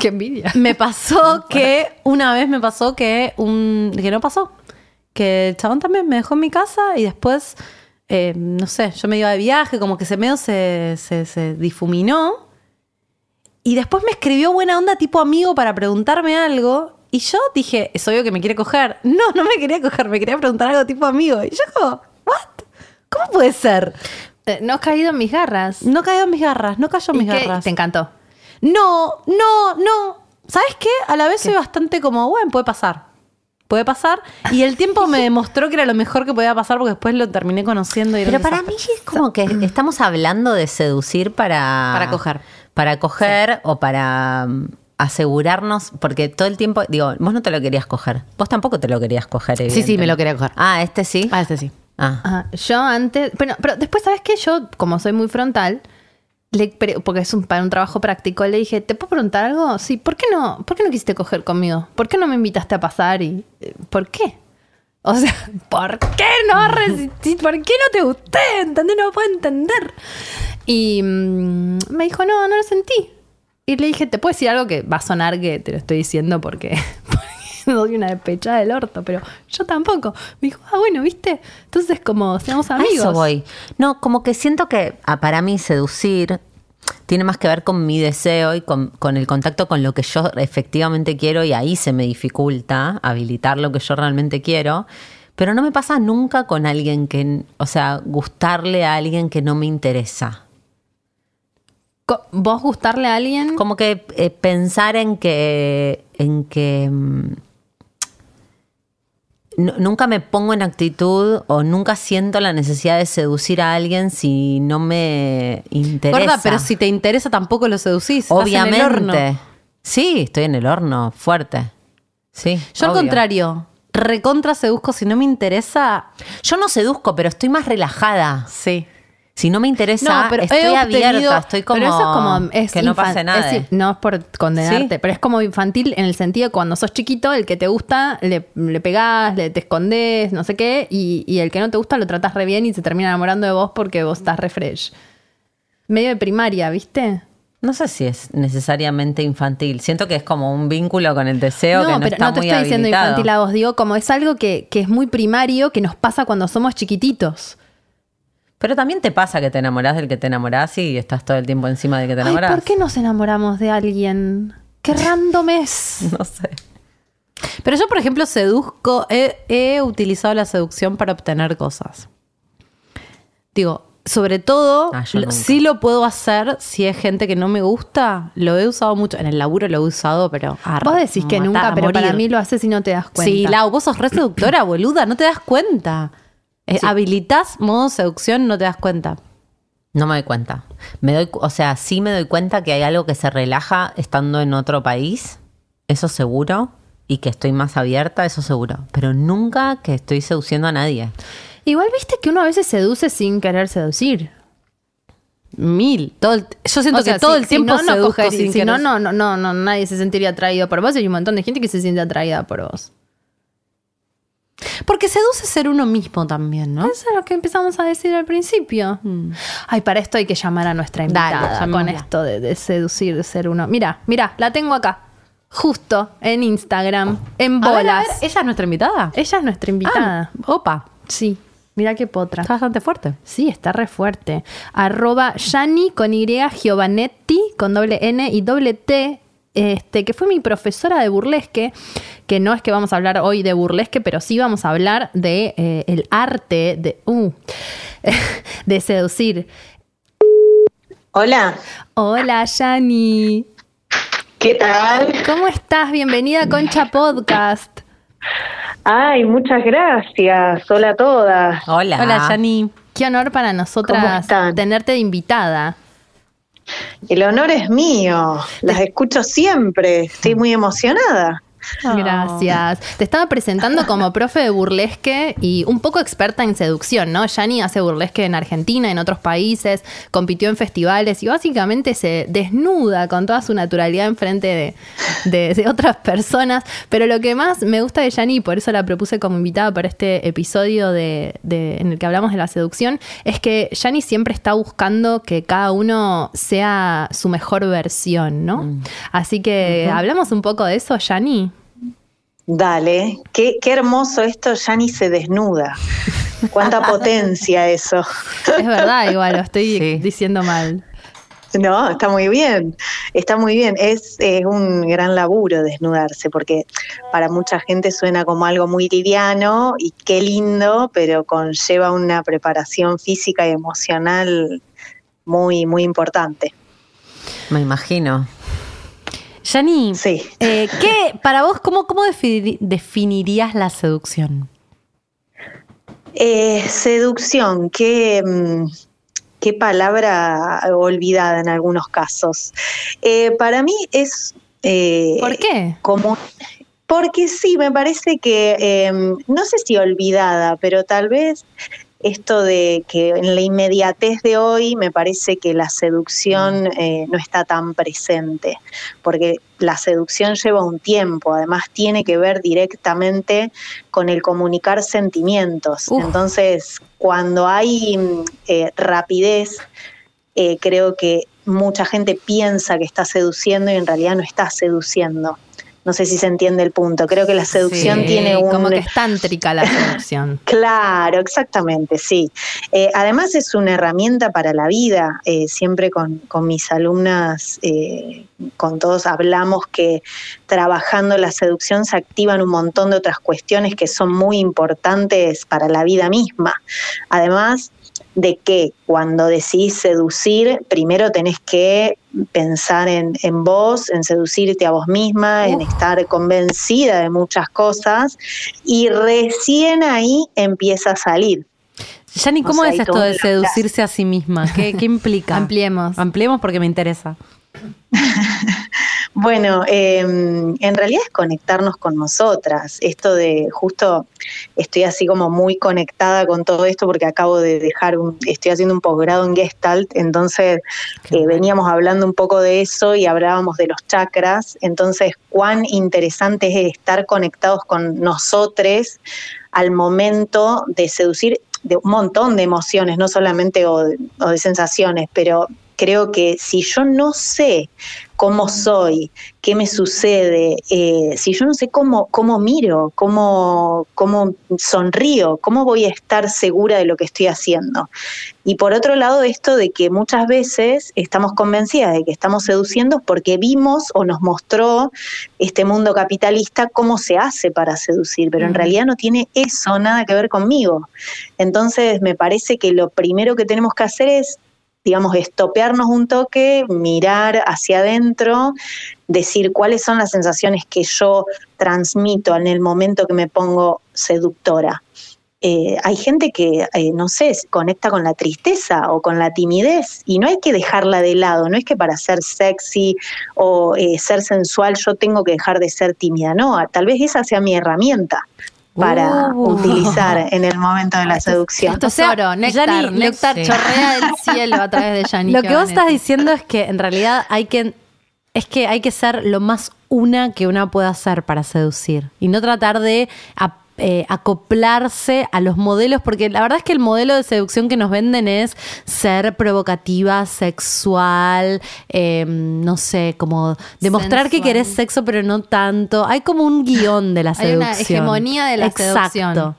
Qué envidia. me pasó que una vez me pasó que un que no pasó. Que el chabón también me dejó en mi casa y después, eh, no sé, yo me iba de viaje, como que ese medio se, se, se difuminó. Y después me escribió buena onda tipo amigo para preguntarme algo. Y yo dije, es obvio que me quiere coger. No, no me quería coger, me quería preguntar algo tipo amigo. Y yo como, ¿what? ¿Cómo puede ser? No has caído en mis garras. No cayó en mis garras, no cayó en ¿Y mis qué? garras. Te encantó. No, no, no. ¿Sabes qué? A la vez soy bastante como, bueno, puede pasar. Puede pasar. Y el tiempo me demostró que era lo mejor que podía pasar porque después lo terminé conociendo. Y era Pero un para mí desastre. es como que estamos hablando de seducir para... Para coger. Para coger o para mm, asegurarnos, porque todo el tiempo, digo, vos no te lo querías coger. Vos tampoco te lo querías coger. Sí, sí, me lo evidentemente. quería coger. Ah, este sí. Ah, este sí. Ah. Ajá. Yo antes, bueno, pero después, ¿sabes qué? Yo, como soy muy frontal, le porque es un, para un trabajo práctico, le dije, ¿te puedo preguntar algo? Sí, ¿por qué no, por qué no quisiste coger conmigo? ¿Por qué no me invitaste a pasar? y eh, ¿Por qué? O sea, ¿por qué no resistí? ¿Por qué no te gusté? ¿Entendés? No puedo entender. Y mm, me dijo, no, no lo sentí. Y le dije, ¿te puedo decir algo que va a sonar que te lo estoy diciendo porque, soy una despechada del orto? Pero yo tampoco. Me dijo, ah, bueno, ¿viste? Entonces, como seamos A amigos. eso voy. No, como que siento que ah, para mí seducir tiene más que ver con mi deseo y con, con el contacto con lo que yo efectivamente quiero y ahí se me dificulta habilitar lo que yo realmente quiero. Pero no me pasa nunca con alguien que, o sea, gustarle a alguien que no me interesa. ¿Vos gustarle a alguien? Como que eh, pensar en que, en que nu- nunca me pongo en actitud o nunca siento la necesidad de seducir a alguien si no me interesa. Gorda, pero si te interesa tampoco lo seducís. estás en el horno. Obviamente. Sí, estoy en el horno, fuerte. Sí. Yo al contrario, recontra seduzco si no me interesa. Yo no seduzco, pero estoy más relajada. Sí. Si no me interesa, No, pero estoy abierta, obtenido- estoy como, pero eso es como es que no pase nada. es- no es por condenarte, Sí. pero es como infantil en el sentido de cuando sos chiquito, el que te gusta le, le pegás, le te escondes, no sé qué, y, y el que no te gusta lo tratás re bien y se termina enamorando de vos porque vos estás re fresh. Medio de primaria, ¿viste? No sé si es necesariamente infantil. Siento que es como un vínculo con el deseo que no pero está no te muy estoy diciendo habilitado. infantil a vos, digo, como es algo que, que es muy primario, que nos pasa cuando somos chiquititos. Pero también te pasa que te enamorás del que te enamorás y estás todo el tiempo encima del que te Ay, enamorás. ¿por qué nos enamoramos de alguien? Qué random es. No sé. Pero yo, por ejemplo, seduzco, he, he utilizado la seducción para obtener cosas. Digo, sobre todo, Ah, lo- sí lo puedo hacer si es gente que no me gusta. Lo he usado mucho. En el laburo lo he usado, pero. a Vos decís que matar, nunca, pero para mí lo haces y no te das cuenta. Sí, Lau, vos sos re seductora, boluda, no te das cuenta. Habilitas modo seducción, no te das cuenta. No me doy cuenta. Me doy, o sea, sí me doy cuenta que hay algo que se relaja estando en otro país, eso seguro, y que estoy más abierta, eso seguro. Pero nunca que estoy seduciendo a nadie. Igual viste que uno a veces seduce sin querer seducir. Mil. Todo el- yo siento O sea, que todo si- el tiempo si no, no sin si no, no, no, no, nadie se sentiría atraído por vos y hay un montón de gente que se siente atraída por vos. Porque seduce ser uno mismo también, ¿no? Eso es lo que empezamos a decir al principio. Ay, para esto hay que llamar a nuestra Dale, invitada con llamémosla. esto de, de seducir, de ser uno. Mira, mira, la tengo acá. Justo en Instagram, en A ver, bolas. a ver, ¿Ella es nuestra invitada? Ella es nuestra invitada. Ah, opa, Sí, mira qué potra. está bastante fuerte. Sí, está re fuerte. Arroba Yani con Y Giovanetti con doble N y doble T. Este, que fue mi profesora de burlesque, que no es que vamos a hablar hoy de burlesque, pero sí vamos a hablar de eh, el arte de, uh, de seducir. Hola, Hola, Yani. ¿qué tal? ¿Cómo estás? Bienvenida a Concha Podcast. Ay, muchas gracias. Hola a todas. Hola. Hola, Yani. Qué honor para ¿Cómo nosotras tenerte de invitada. El honor es mío. Las escucho siempre. Estoy muy emocionada. Gracias. Te estaba presentando como profe de burlesque y un poco experta en seducción, ¿no? Yani hace burlesque en Argentina, en otros países, compitió en festivales y básicamente se desnuda con toda su naturalidad enfrente de, de, de otras personas. Pero lo que más me gusta de Yani, y por eso la propuse como invitada para este episodio de, de- en el que hablamos de la seducción, es que Yani siempre está buscando que cada uno sea su mejor versión, ¿no? Así que hablamos un poco de eso, Yani. Dale, qué, qué hermoso esto, ya ni se desnuda. Cuánta potencia eso. Es verdad, igual, lo estoy Sí. diciendo mal. No, está muy bien, está muy bien. Es, es un gran laburo desnudarse, porque para mucha gente suena como algo muy liviano y qué lindo, pero conlleva una preparación física y emocional muy, muy importante. Me imagino. Yani, Sí. eh, ¿qué, para vos, cómo, cómo defini- definirías la seducción? Eh, seducción, qué, mm, qué palabra olvidada en algunos casos. Eh, para mí es... ¿Por qué? Como, porque sí, me parece que, eh, no sé si olvidada, pero tal vez esto de que en la inmediatez de hoy me parece que la seducción eh, no está tan presente, porque la seducción lleva un tiempo, además tiene que ver directamente con el comunicar sentimientos. Uf. Entonces, cuando hay mm, eh, rapidez, eh, creo que mucha gente piensa que está seduciendo y en realidad no está seduciendo. No sé si se entiende el punto. Creo que la seducción Sí, tiene un... Como que es tántrica la seducción. Claro, exactamente, sí. Eh, además es una herramienta para la vida. Eh, siempre con, con mis alumnas, eh, con todos hablamos que trabajando la seducción se activan un montón de otras cuestiones que son muy importantes para la vida misma. Además de que cuando decidís seducir, primero tenés que pensar en, en vos, en seducirte a vos misma, en estar convencida de muchas cosas y recién ahí empieza a salir. Yani, O ¿cómo sea, es esto de seducirse a sí misma? ¿Qué, qué implica? Ampliemos. Ampliemos porque me interesa. Bueno, eh, en realidad es conectarnos con nosotras. Esto de justo estoy así como muy conectada con todo esto porque acabo de dejar un, estoy haciendo un posgrado en Gestalt, entonces eh, veníamos hablando un poco de eso y hablábamos de los chakras. Entonces, cuán interesante es estar conectados con nosotros al momento de seducir de un montón de emociones, no solamente o de, o de sensaciones, pero Creo que si yo no sé cómo soy, qué me sucede, eh, si yo no sé cómo, cómo miro, cómo, cómo sonrío, cómo voy a estar segura de lo que estoy haciendo. Y por otro lado, esto de que muchas veces estamos convencidas de que estamos seduciendo porque vimos o nos mostró este mundo capitalista cómo se hace para seducir, pero en realidad no tiene eso nada que ver conmigo. Entonces me parece que lo primero que tenemos que hacer es digamos, estopearnos un toque, mirar hacia adentro, decir cuáles son las sensaciones que yo transmito en el momento que me pongo seductora. Eh, hay gente que, eh, no sé, conecta con la tristeza o con la timidez y no hay que dejarla de lado, no es que para ser sexy o eh, ser sensual yo tengo que dejar de ser tímida, no, tal vez esa sea mi herramienta para Uh. utilizar en el momento de la seducción. Esto es oro, néctar, Sí. chorrea del cielo a través de Yani. Lo que vos estás diciendo es que en realidad hay que es que hay que ser lo más una que una pueda ser para seducir y no tratar de eh, acoplarse a los modelos, porque la verdad es que el modelo de seducción que nos venden es ser provocativa, sexual, eh, no sé, como demostrar que querés sexo, pero no tanto. Hay como un guion de la Hay seducción. una hegemonía de la Exacto. seducción.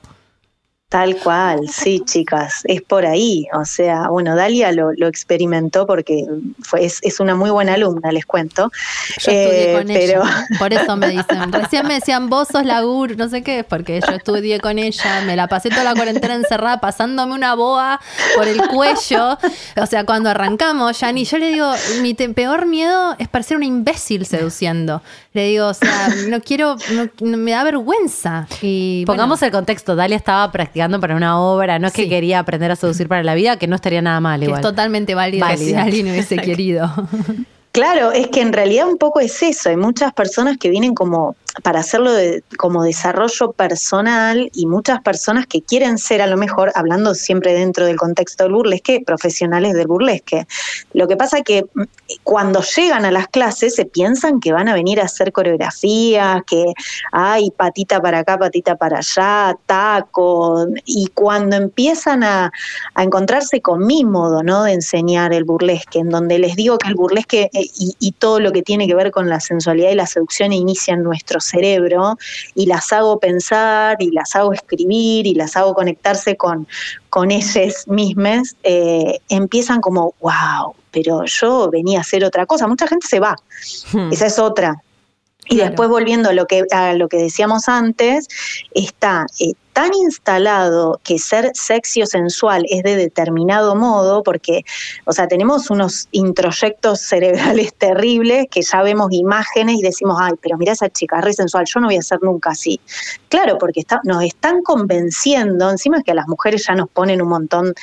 Tal cual, sí, chicas, es por ahí. O sea, bueno, Dalia lo, lo experimentó porque fue, es, es una muy buena alumna, les cuento. Yo estudié Eh, con pero ella. Por eso me dicen. Recién me decían, vos sos la gurú, no sé qué, porque yo estudié con ella. Me la pasé toda la cuarentena encerrada, pasándome una boa por el cuello. O sea, cuando arrancamos, Yani, yo le digo, mi te- peor miedo es parecer una imbécil seduciendo. Le digo, o sea, no quiero, no- no- me da vergüenza. Y bueno, Pongamos el contexto, Dalia estaba practicando para una obra, no es que quería aprender a seducir para la vida, que no estaría nada mal que igual. es totalmente válido, Válido. si alguien hubiese querido. Claro, es que en realidad un poco es eso. Hay muchas personas que vienen como para hacerlo como desarrollo personal y muchas personas que quieren ser a lo mejor, hablando siempre dentro del contexto del burlesque, profesionales del burlesque. Lo que pasa que mm, cuando llegan a las clases se piensan que van a venir a hacer coreografías, que hay patita para acá, patita para allá, taco, y cuando empiezan a, encontrarse con mi modo ¿no? de enseñar el burlesque, en donde les digo que el burlesque eh, y, todo lo que tiene que ver con la sensualidad y la seducción inicia en nuestro cerebro y las hago pensar y las hago escribir y las hago conectarse con, con ellas mismas, eh, empiezan como, wow, pero yo venía a hacer otra cosa. Mucha gente se va, Hmm. esa es otra. Y Claro. después volviendo a lo que a lo que decíamos antes, está eh, tan instalado que ser sexy o sensual es de determinado modo, porque, o sea, tenemos unos introyectos cerebrales terribles que ya vemos imágenes y decimos, ay, pero mira esa chica, es re sensual, yo no voy a ser nunca así. Claro, porque está- nos están convenciendo, encima es que a las mujeres ya nos ponen un montón,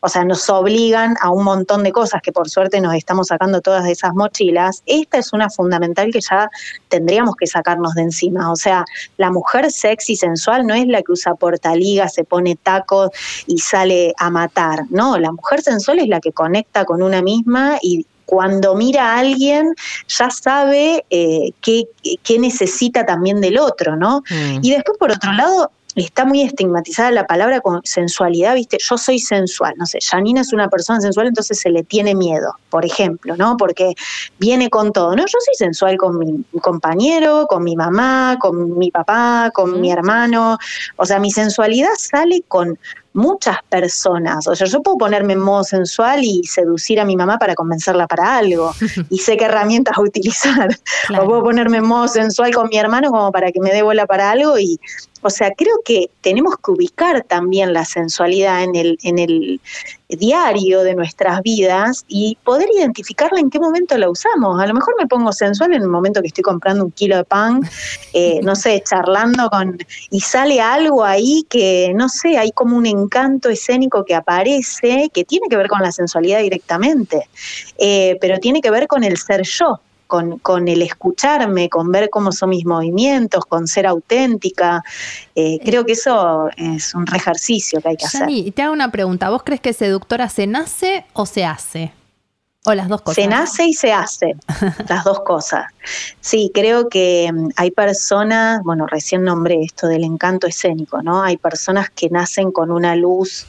o sea, nos obligan a un montón de cosas que por suerte nos estamos sacando todas de esas mochilas. Esta es una fundamental que ya tendríamos que sacarnos de encima. O sea, la mujer sexy, sensual, no es la que usa portaliga, se pone tacos y sale a matar. No, la mujer sensual es la que conecta con una misma y cuando mira a alguien ya sabe eh, qué, qué necesita también del otro, ¿no? Mm. Y después, por otro lado, está muy estigmatizada la palabra con sensualidad, ¿viste? Yo soy sensual, no sé, Janina es una persona sensual, entonces se le tiene miedo, por ejemplo, ¿no? Porque viene con todo, ¿no? Yo soy sensual con mi compañero, con mi mamá, con mi papá, con mi hermano, o sea, mi sensualidad sale con muchas personas. O sea, yo puedo ponerme en modo sensual y seducir a mi mamá para convencerla para algo. y sé qué herramientas utilizar. Claro. O puedo ponerme en modo sensual con mi hermano como para que me dé bola para algo. Y, o sea, creo que tenemos que ubicar también la sensualidad en el, en el diario de nuestras vidas y poder identificarla en qué momento la usamos. A lo mejor me pongo sensual en el momento que estoy comprando un kilo de pan, eh, no sé, charlando con... y sale algo ahí que, no sé, hay como un encanto escénico que aparece que tiene que ver con la sensualidad directamente, eh, pero tiene que ver con el ser yo. Con, con el escucharme, con ver cómo son mis movimientos, con ser auténtica. Eh, creo que eso es un re ejercicio que hay que hacer. Y te hago una pregunta. ¿Vos crees que seductora se nace o se hace? O las dos cosas. Se nace y se hace, las dos cosas. Sí, creo que mm, hay personas, bueno, recién nombré esto del encanto escénico, ¿no? Hay personas que nacen con una luz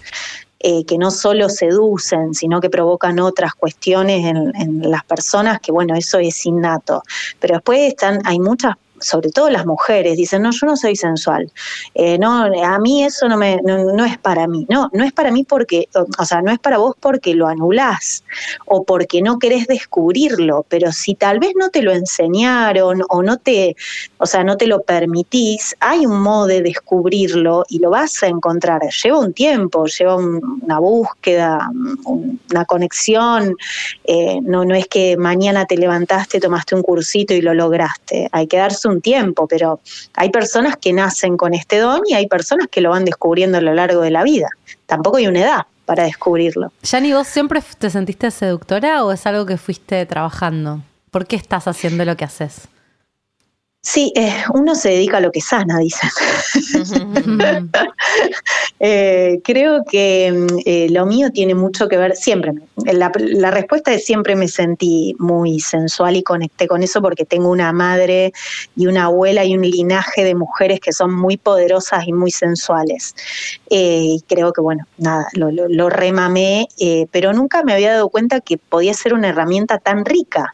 eh, que no solo seducen, sino que provocan otras cuestiones en, en las personas, que bueno, eso es innato. Pero después están, hay muchas sobre todo las mujeres, dicen, no, yo no soy sensual, eh, no, a mí eso no, me, no, no, es para mí, no, no es para mí porque, o sea, no es para vos porque lo anulás o porque no querés descubrirlo, pero si tal vez no te lo enseñaron o no te, o sea, no te lo permitís, hay un modo de descubrirlo y lo vas a encontrar, lleva un tiempo, lleva un, una búsqueda, un, una conexión, eh, no, no es que mañana te levantaste, tomaste un cursito y lo lograste, hay que darse un tiempo, pero hay personas que nacen con este don y hay personas que lo van descubriendo a lo largo de la vida. Tampoco hay una edad para descubrirlo. Yani, ¿vos siempre te sentiste seductora o es algo que fuiste trabajando? ¿Por qué estás haciendo lo que haces? Sí, eh, uno se dedica a lo que sana, dicen. eh, creo que mm, eh, lo mío tiene mucho que ver, siempre, la, la, respuesta es siempre me sentí muy sensual y conecté con eso porque tengo una madre y una abuela y un linaje de mujeres que son muy poderosas y muy sensuales. Y creo que, bueno, nada, lo, lo, lo remamé, pero nunca me había dado cuenta que podía ser una herramienta tan rica.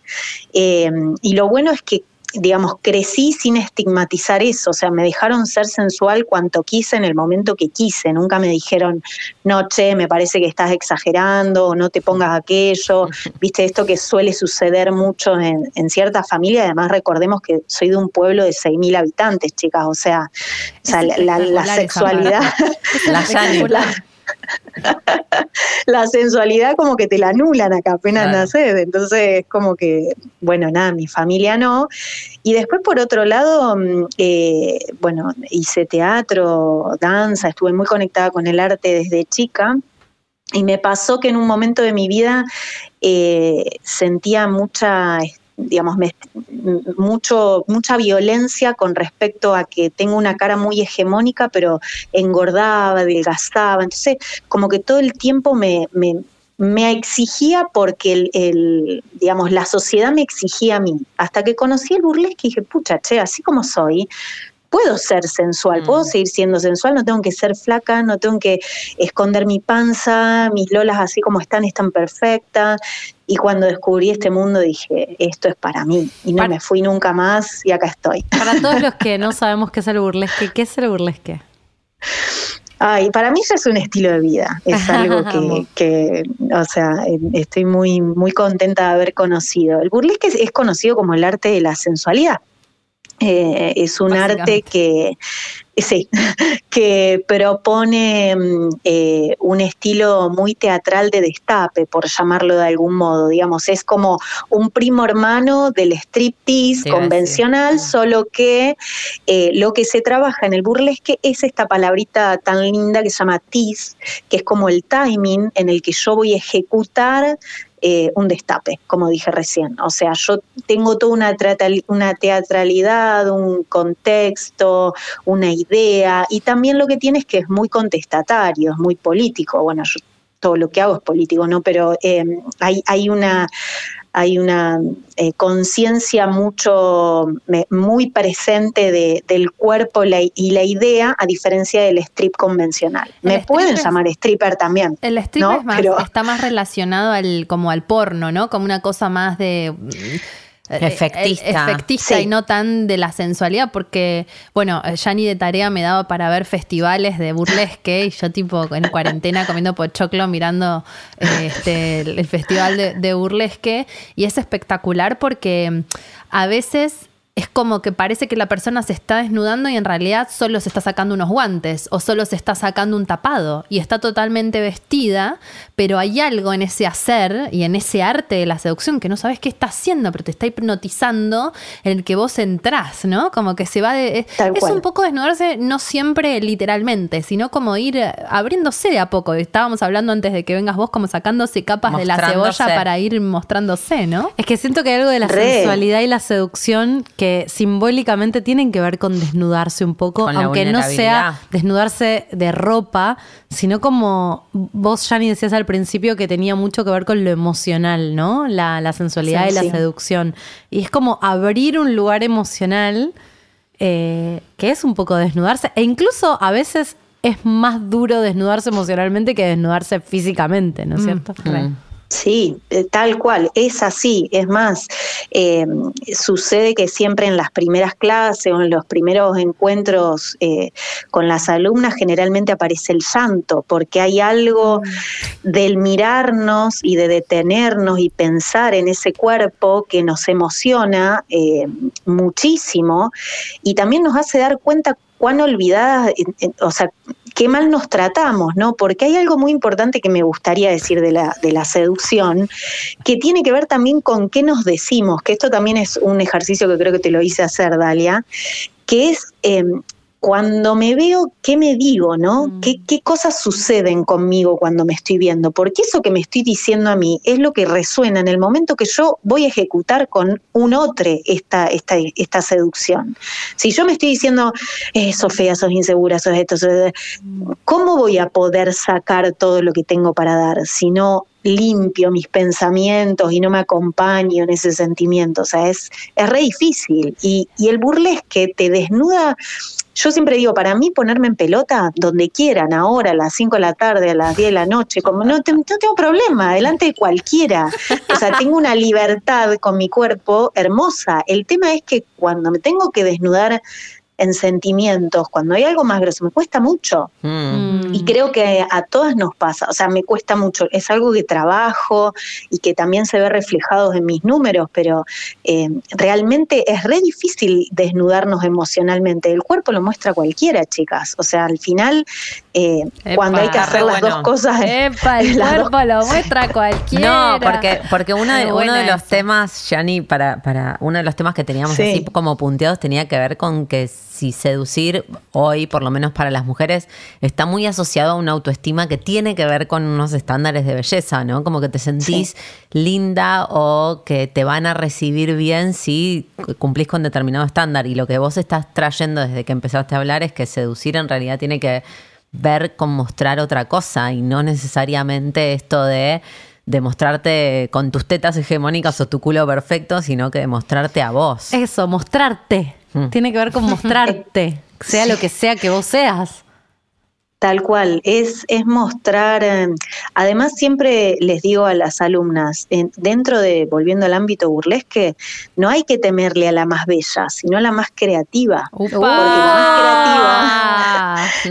y lo bueno es que digamos, crecí sin estigmatizar eso, o sea, me dejaron ser sensual cuanto quise en el momento que quise, nunca me dijeron, no, che, me parece que estás exagerando, o no te pongas aquello, viste, esto que suele suceder mucho en, en ciertas familias, además recordemos que soy de un pueblo de 6.000 habitantes, chicas, o sea, o sea la, la, la, sexualidad... la, la sensualidad como que te la anulan acá apenas claro. naces, entonces como que, bueno, nada, mi familia no. Y después por otro lado, eh, bueno, hice teatro, danza, estuve muy conectada con el arte desde chica. Y me pasó que en un momento de mi vida eh, sentía mucha digamos, me, mucho, mucha violencia con respecto a que tengo una cara muy hegemónica, pero engordaba, adelgazaba. Entonces, como que todo el tiempo me, me, me exigía porque el, el, digamos, la sociedad me exigía a mí. Hasta que conocí el burlesque y dije, pucha, che, así como soy, puedo ser sensual, puedo seguir siendo sensual, no tengo que ser flaca, no tengo que esconder mi panza, mis lolas así como están, están perfectas. Y cuando descubrí este mundo dije, esto es para mí. Y no para, me fui nunca más y acá estoy. Para todos los que no sabemos qué es el burlesque, ¿qué es el burlesque? Ay, para mí eso es un estilo de vida, es algo que, que, o sea, estoy muy, muy contenta de haber conocido. El burlesque es, es conocido como el arte de la sensualidad. Eh, es un arte que, sí, que propone eh, un estilo muy teatral de destape, por llamarlo de algún modo. Digamos, es como un primo hermano del striptease sí, convencional, sí. solo que eh, lo que se trabaja en el burlesque es esta palabrita tan linda que se llama tease, que es como el timing en el que yo voy a ejecutar eh, un destape, como dije recién. O sea, yo tengo toda una, una teatralidad, un contexto, una idea, y también lo que tiene es que es muy contestatario, es muy político. Bueno, yo todo lo que hago es político, ¿no? Pero eh, hay, hay una hay una eh, conciencia mucho me, muy presente de, del cuerpo la, y la idea a diferencia del strip convencional. El me pueden es, llamar stripper también. El strip ¿no? es más, Pero, está más relacionado al como al porno, ¿no? Como una cosa más de efectista, efectista sí. y no tan de la sensualidad porque bueno Yani de tarea me daba para ver festivales de burlesque y yo tipo en cuarentena comiendo pochoclo mirando este, el festival de, de burlesque y es espectacular porque a veces es como que parece que la persona se está desnudando y en realidad solo se está sacando unos guantes o solo se está sacando un tapado y está totalmente vestida, pero hay algo en ese hacer y en ese arte de la seducción que no sabes qué está haciendo, pero te está hipnotizando en el que vos entrás, ¿no? Como que se va de... Es, es un poco desnudarse, no siempre literalmente, sino como ir abriéndose de a poco. Estábamos hablando antes de que vengas vos como sacándose capas de la cebolla para ir mostrándose, ¿no? Es que siento que hay algo de la Re. sensualidad y la seducción que que simbólicamente tienen que ver con desnudarse un poco, aunque no sea desnudarse de ropa, sino como vos, Jani, decías al principio que tenía mucho que ver con lo emocional, ¿no? La, la sensualidad sí, y la sí. seducción. Y es como abrir un lugar emocional eh, que es un poco desnudarse, e incluso a veces es más duro desnudarse emocionalmente que desnudarse físicamente, ¿no es cierto? Mm. Sí, eh, tal cual, es así. Es más, eh, sucede que siempre en las primeras clases o en los primeros encuentros eh, con las alumnas generalmente aparece el llanto, porque hay algo del mirarnos y de detenernos y pensar en ese cuerpo que nos emociona eh, muchísimo y también nos hace dar cuenta cuán olvidadas, o sea, qué mal nos tratamos, ¿no? Porque hay algo muy importante que me gustaría decir de la, seducción, que tiene que ver también con qué nos decimos, que esto también es un ejercicio que creo que te lo hice hacer, Dalia, que es eh, cuando me veo, ¿qué me digo, no? ¿Qué, ¿Qué cosas suceden conmigo cuando me estoy viendo? Porque eso que me estoy diciendo a mí es lo que resuena en el momento que yo voy a ejecutar con un otro esta, esta, esta seducción. Si yo me estoy diciendo, eh, sos fea, sos insegura, sos esto, sos... ¿cómo voy a poder sacar todo lo que tengo para dar si no limpio mis pensamientos y no me acompaño en ese sentimiento? O sea, es, es re difícil. Y, y el burlesque te desnuda yo siempre digo, para mí ponerme en pelota donde quieran, ahora, a las 5 de la tarde, a las 10 de la noche, como no, te- no tengo problema, delante de cualquiera. O sea, tengo una libertad con mi cuerpo hermosa. El tema es que cuando me tengo que desnudar en sentimientos, cuando hay algo más grosso, me cuesta mucho. Mm. Y creo que a todas nos pasa, o sea, me cuesta mucho, es algo que trabajo y que también se ve reflejado en mis números, pero eh, realmente es re difícil desnudarnos emocionalmente. El cuerpo lo muestra cualquiera, chicas. O sea, al final, eh, Epa, cuando hay que hacer las bueno. dos cosas... Epa, el dos- cuerpo lo muestra cualquiera. No, porque, porque uno, de, uno de los temas, Yani, para, para uno de los temas que teníamos Sí. así como punteados tenía que ver con que si seducir hoy, por lo menos para las mujeres, está muy asociado a una autoestima que tiene que ver con unos estándares de belleza, ¿no? Como que te sentís linda o que te van a recibir bien si cumplís con determinado estándar. Y lo que vos estás trayendo desde que empezaste a hablar es que seducir en realidad tiene que ver con mostrar otra cosa y no necesariamente esto de demostrarte con tus tetas hegemónicas o tu culo perfecto, sino que demostrarte a vos. Eso, mostrarte. Mm. Tiene que ver con mostrarte, sea lo que sea que vos seas. Tal cual, es, es mostrar, eh, además siempre les digo a las alumnas, en- dentro de, volviendo al ámbito burlesque, no hay que temerle a la más bella, sino a la más creativa. Upa. Porque la más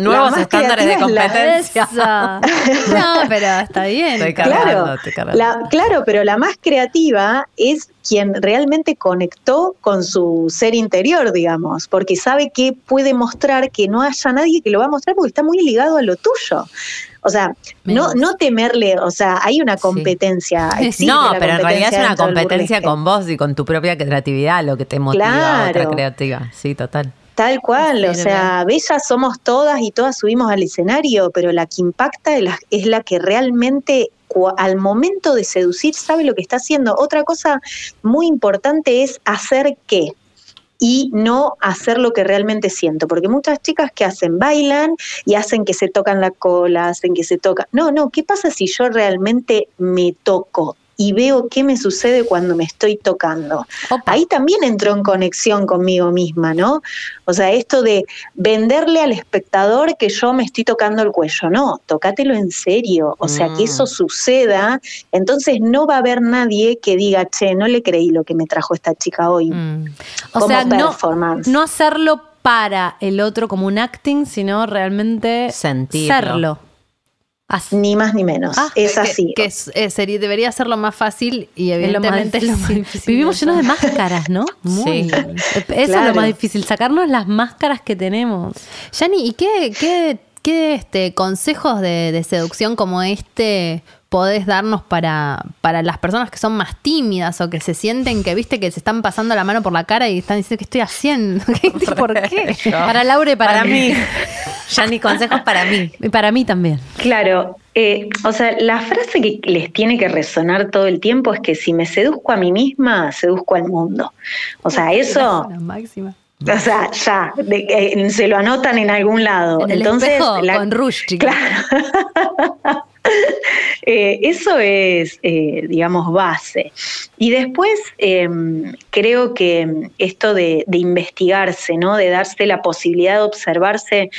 Nuevos más estándares de competencia. No, pero está bien. Estoy Claro, estoy la- claro, pero la más creativa es quien realmente conectó con su ser interior, digamos, porque sabe que puede mostrar que no haya nadie que lo va a mostrar porque está muy ligado a lo tuyo. O sea, no, no temerle, o sea, hay una competencia. No, pero en realidad es una competencia con vos y con tu propia creatividad lo que te motiva a otra creativa. Sí, total. Tal cual, Sí, o sea, bellas somos todas y todas subimos al escenario, pero la que impacta es la, es la que realmente al momento de seducir sabe lo que está haciendo. Otra cosa muy importante es hacer qué y no hacer lo que realmente siento, porque muchas chicas que hacen bailan y hacen que se tocan la cola, hacen que se tocan. No, no, ¿qué pasa si yo realmente me toco? Y veo qué me sucede cuando me estoy tocando. Opa. Ahí también entro en conexión conmigo misma, ¿no? O sea, esto de venderle al espectador que yo me estoy tocando el cuello, no, tócatelo en serio, o sea, Mm. que eso suceda, entonces no va a haber nadie que diga, che, no le creí lo que me trajo esta chica hoy. Mm. O como sea, no, performance. no hacerlo para el otro como un acting, sino realmente Sentirlo. serlo. Así. Ni más ni menos, Ah, es Que- así. Que, es- eh, sería- debería ser lo más fácil y Es lo más evidentemente es lo más difícil. Vivimos llenos de máscaras, ¿no? Sí. Eso es lo más difícil, sacarnos las máscaras que tenemos. Yani, ¿y qué, qué, qué, este, consejos de, de seducción como este podés darnos para, para las personas que son más tímidas o que se sienten que, viste, que se están pasando la mano por la cara y están diciendo, ¿qué estoy haciendo? ¿Por qué? Para Laura y para, Para mí. Ya ni consejos para mí. Y para mí también. Claro, eh, o sea, la frase que les tiene que resonar todo el tiempo es que si me seduzco a mí misma, seduzco al mundo. O sea, eso, La máxima. o sea, ya, de- eh, se lo anotan en algún lado. En el Entonces, espejo la- con Rush, chicos. Claro. Eh, eso es, eh, digamos, base. Y después eh, creo que esto de, investigarse, ¿no? De darse la posibilidad de observarse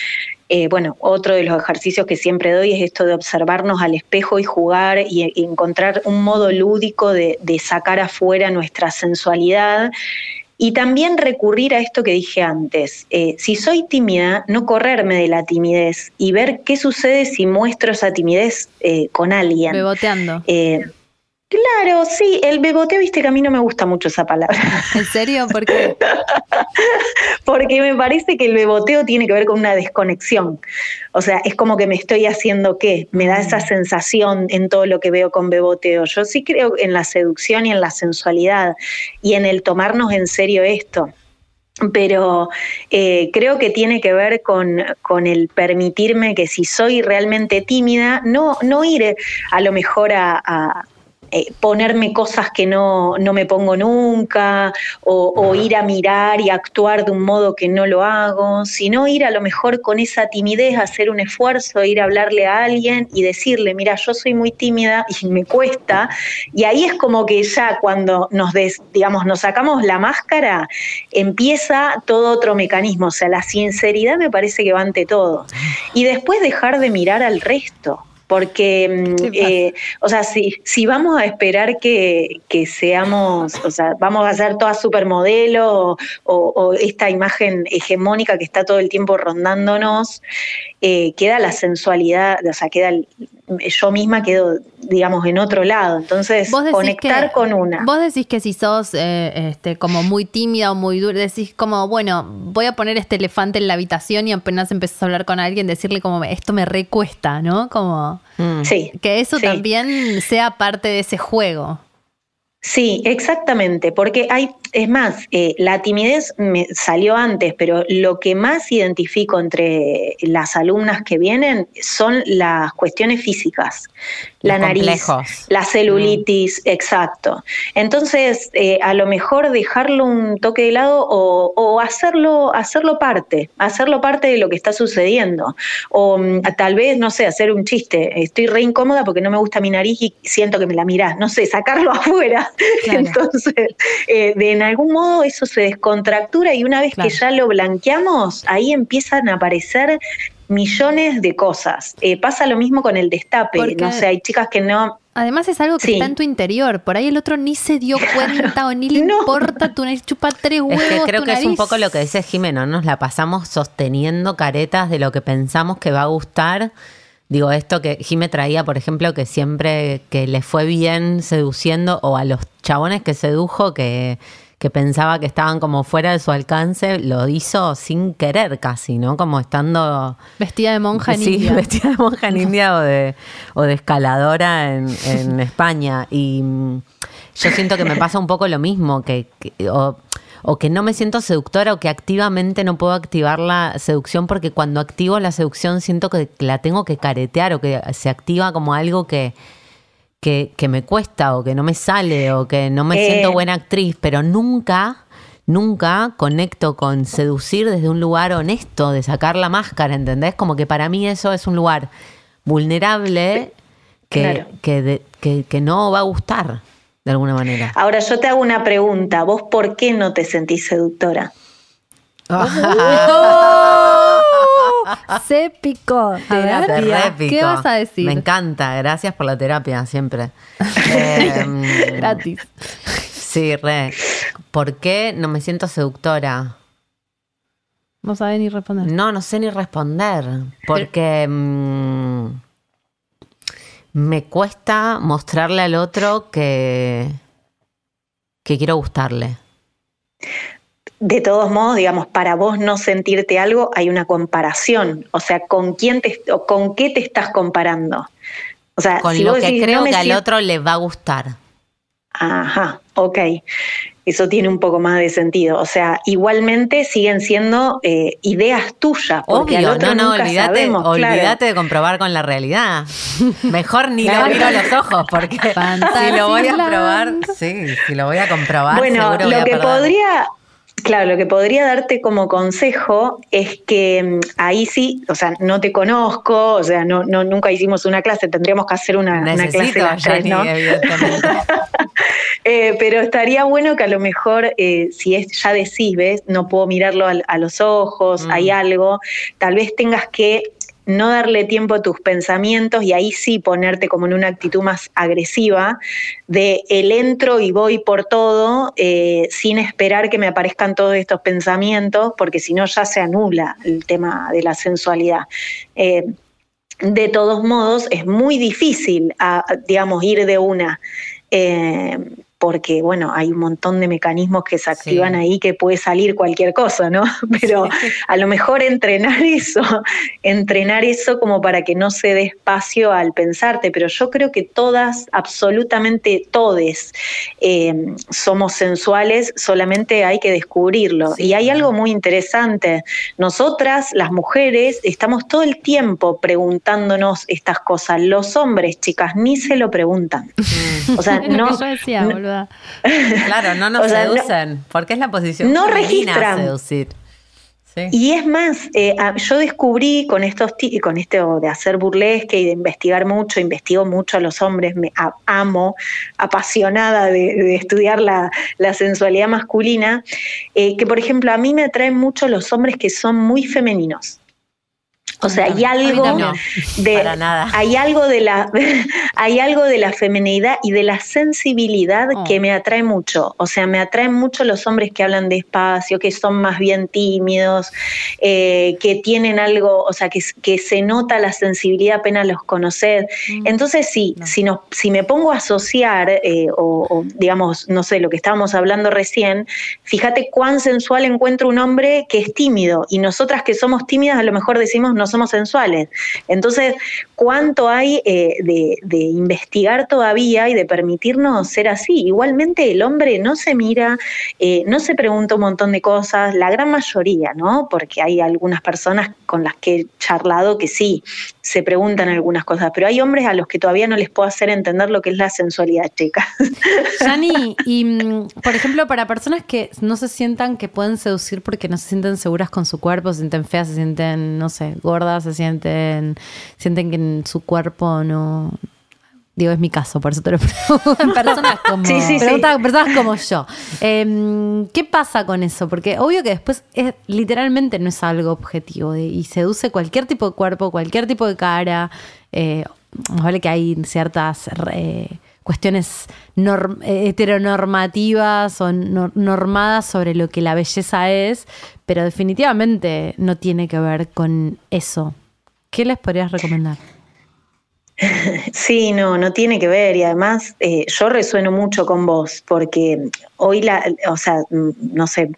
eh, bueno, otro de los ejercicios que siempre doy es esto de observarnos al espejo y jugar y, encontrar un modo lúdico de sacar afuera nuestra sensualidad. Y también recurrir a esto que dije antes. Eh, si soy tímida, no correrme de la timidez y ver qué sucede si muestro esa timidez eh, con alguien. Beboteando. Eh, claro, sí, el beboteo, viste que a mí no me gusta mucho esa palabra. ¿En serio? ¿Por qué? Porque me parece que el beboteo tiene que ver con una desconexión. O sea, es como que me estoy haciendo qué, me da esa sensación en todo lo que veo con beboteo. Yo sí creo en la seducción y en la sensualidad y en el tomarnos en serio esto. Pero eh, creo que tiene que ver con, con, el permitirme que si soy realmente tímida, no, no ir a lo mejor a, a eh, ponerme cosas que no, no, me pongo nunca, o, o, ir a mirar y actuar de un modo que no lo hago, sino ir a lo mejor con esa timidez, hacer un esfuerzo, ir a hablarle a alguien y decirle, mira, yo soy muy tímida y me cuesta, y ahí es como que ya cuando nos, des, digamos, nos sacamos la máscara, empieza todo otro mecanismo, o sea, la sinceridad me parece que va ante todo. Y después dejar de mirar al resto porque, eh, o sea, si, si vamos a esperar que, que, seamos, o sea, vamos a ser todas supermodelos o, o, o, esta imagen hegemónica que está todo el tiempo rondándonos, eh, queda la sensualidad, o sea, queda el, yo misma quedo, digamos, en otro lado. Entonces, conectar que, con una. Vos decís que si sos eh, este, como muy tímida o muy dura, decís como, bueno, voy a poner este elefante en la habitación y apenas empezás a hablar con alguien, decirle como, esto me recuesta, ¿no? Como mm. sí, que eso sí. también sea parte de ese juego. Sí, exactamente, porque hay, es más, eh, la timidez me salió antes, pero lo que más identifico entre las alumnas que vienen son las cuestiones físicas, la nariz, complejos. la celulitis, mm. exacto. Entonces, eh, a lo mejor dejarlo un toque de lado o, o, hacerlo, hacerlo parte, hacerlo parte de lo que está sucediendo. O um, tal vez, no sé, hacer un chiste, estoy re incómoda porque no me gusta mi nariz y siento que me la mirás, no sé, sacarlo afuera. Claro. Entonces, eh, de, en algún modo eso se descontractura y una vez claro. que ya lo blanqueamos, ahí empiezan a aparecer millones de cosas. Eh, pasa lo mismo con el destape, Porque no sé, hay chicas que no... Además es algo que sí. está en tu interior, por ahí el otro ni se dio cuenta claro. o ni le no. importa, tu nariz chupa tres huevos. Es que creo que nariz. es un poco lo que dice Jimeno, nos la pasamos sosteniendo caretas de lo que pensamos que va a gustar Digo, esto que Jime traía, por ejemplo, que siempre que le fue bien seduciendo, o a los chabones que sedujo, que, que pensaba que estaban como fuera de su alcance, lo hizo sin querer casi, ¿no? Como estando... Vestida de monja en sí, India. vestida de monja en India o, de, o de escaladora en, en España. Y yo siento que me pasa un poco lo mismo, que... que o, o que no me siento seductora o que activamente no puedo activar la seducción porque cuando activo la seducción siento que la tengo que caretear o que se activa como algo que, que, que me cuesta o que no me sale o que no me eh. siento buena actriz, pero nunca, nunca conecto con seducir desde un lugar honesto, de sacar la máscara, ¿entendés? Como que para mí eso es un lugar vulnerable que, claro. que, de, que, que no va a gustar de alguna manera. Ahora yo te hago una pregunta, ¿vos por qué no te sentís seductora? Se picó. Terapia. ¿Qué vas a decir? Me encanta, gracias por la terapia siempre. eh, Gratis. Sí, re. ¿Por qué no me siento seductora? No sabes ni responder. No, no sé ni responder. Porque... Mmm, me cuesta mostrarle al otro que, que quiero gustarle. De todos modos, digamos, para vos no sentirte algo hay una comparación. O sea, ¿con quién te, con qué te estás comparando? O sea, con si lo que decís, creo no que al otro le va a gustar. Ajá, ok. Eso tiene un poco más de sentido. O sea, igualmente siguen siendo eh, ideas tuyas. Porque Obvio, al otro no, no, nunca olvídate, claro. de comprobar con la realidad. Mejor ni Claro. lo miro a los ojos, porque si lo voy a probar, sí, si lo voy a comprobar, Bueno, seguro voy lo a que perder. podría, Claro, lo que podría darte como consejo es que mm, ahí sí, o sea, no te conozco, o sea, no, no nunca hicimos una clase, tendríamos que hacer una, una clase las tres, ¿no? Eh, pero estaría bueno que a lo mejor, eh, si es, ya decís, ¿ves? No puedo mirarlo a, los ojos, Mm. hay algo, tal vez tengas que no darle tiempo a tus pensamientos y ahí sí ponerte como en una actitud más agresiva de el entro y voy por todo eh, sin esperar que me aparezcan todos estos pensamientos, porque si no ya se anula el tema de la sensualidad. Eh, de todos modos, es muy difícil, a- a, digamos, ir de una. eh, porque, bueno, hay un montón de mecanismos que se activan Sí. ahí que puede salir cualquier cosa, ¿no? Pero a lo mejor entrenar eso, entrenar eso como para que no se dé espacio al pensarte, pero yo creo que todas, absolutamente todes, eh, somos sensuales, solamente hay que descubrirlo. Sí, y hay algo muy interesante, nosotras, las mujeres, estamos todo el tiempo preguntándonos estas cosas, los hombres, chicas, ni se lo preguntan. O sea, Es lo no, que yo decía, no- Claro, no nos O sea, no- seducen, porque es la posición no registran. seducir. Sí. Y es más, eh, yo descubrí con estos con esto de hacer burlesque y de investigar mucho, investigo mucho a los hombres, me amo, apasionada de, de estudiar la, la sensualidad masculina, eh, que por ejemplo a mí me atraen mucho los hombres que son muy femeninos. O sea, hay algo de nada. hay algo de la hay algo de la feminidad y de la sensibilidad Oh. que me atrae mucho. O sea, me atraen mucho los hombres que hablan despacio, que son más bien tímidos, eh, que tienen algo, o sea, que, que se nota la sensibilidad apenas los conocer. Entonces, sí, si, nos, si me pongo a asociar, eh, o, o, digamos, no sé, lo que estábamos hablando recién, fíjate cuán sensual encuentro un hombre que es tímido y nosotras que somos tímidas a lo mejor decimos no somos sensuales. Entonces, ¿cuánto hay eh, de, investigar todavía y de permitirnos ser así? Igualmente el hombre no se mira, eh, no se pregunta un montón de cosas, la gran mayoría, ¿no? Porque hay algunas personas con las que he charlado que sí, se preguntan algunas cosas, pero hay hombres a los que todavía no les puedo hacer entender lo que es la sensualidad, chicas. Yani, y mm, por ejemplo, para personas que no se sientan que pueden seducir porque no se sienten seguras con su cuerpo, se sienten feas, se sienten, no sé, gordas, se sienten, sienten que en su cuerpo no. Digo, es mi caso, por eso te lo pregunto. Personas como. Sí, sí, sí. Pregunta- personas como yo. Em, ¿Qué pasa con eso? Porque obvio que después es, literalmente no es algo objetivo de- y seduce cualquier tipo de cuerpo, cualquier tipo de cara. Eh, vale que hay ciertas eh, cuestiones eh, heteronormativas o nor- normadas sobre lo que la belleza es, pero definitivamente no tiene que ver con eso. ¿Qué les podrías recomendar? Sí, no, no tiene que ver y además eh, yo resueno mucho con vos porque hoy la, o sea, mm, no sé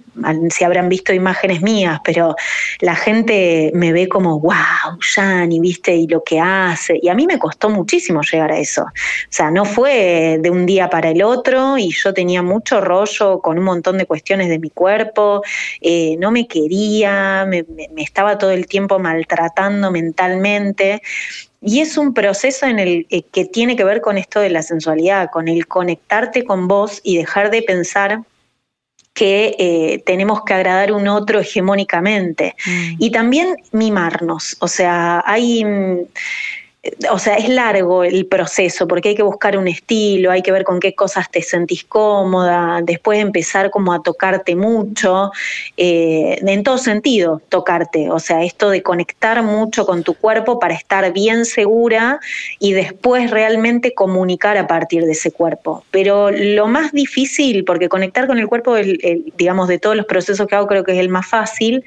si habrán visto imágenes mías, pero la gente me ve como, wow, Yanni, viste, y lo que hace. Y a mí me costó muchísimo llegar a eso. O sea, no fue de un día para el otro y yo tenía mucho rollo con un montón de cuestiones de mi cuerpo, eh, no me quería, me- me estaba todo el tiempo maltratando mentalmente. Y es un proceso en el eh, que tiene que ver con esto de la sensualidad, con el conectarte con vos y dejar de pensar que eh, tenemos que agradar un otro hegemónicamente. Y también mimarnos. O sea, hay. Mm, O sea, es largo el proceso porque hay que buscar un estilo, hay que ver con qué cosas te sentís cómoda, después empezar como a tocarte mucho, eh, en todo sentido, tocarte. O sea, esto de conectar mucho con tu cuerpo para estar bien segura y después realmente comunicar a partir de ese cuerpo. Pero lo más difícil, porque conectar con el cuerpo, el- digamos, de todos los procesos que hago, creo que es el más fácil,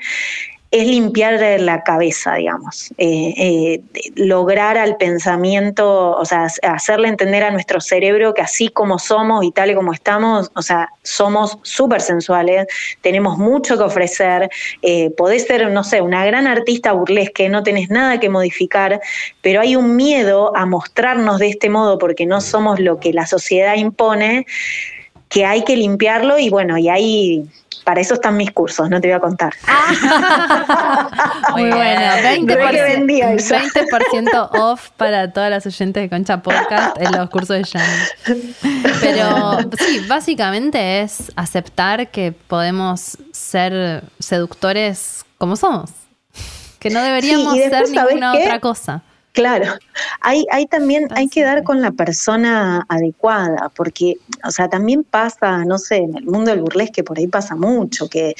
es limpiar la cabeza, digamos, Eh, eh, lograr al pensamiento, o sea, hacerle entender a nuestro cerebro que así como somos y tal y como estamos, o sea, somos súper sensuales, tenemos mucho que ofrecer, eh, podés ser, no sé, una gran artista burlesque, no tenés nada que modificar, pero hay un miedo a mostrarnos de este modo porque no somos lo que la sociedad impone, que hay que limpiarlo y bueno, y hay Para eso están mis cursos, no te voy a contar. Muy Muy bueno. bien. 20%, Re que vendía eso. 20% off para todas las oyentes de Concha Podcast en los cursos de Jan. Pero sí, básicamente es aceptar que podemos ser seductores como somos. Que no deberíamos Sí, ser ¿sabés ninguna otra cosa. Claro, hay, hay también, hay que dar con la persona adecuada, porque, o sea, también pasa, no sé, en el mundo del burlesque por ahí pasa mucho, que,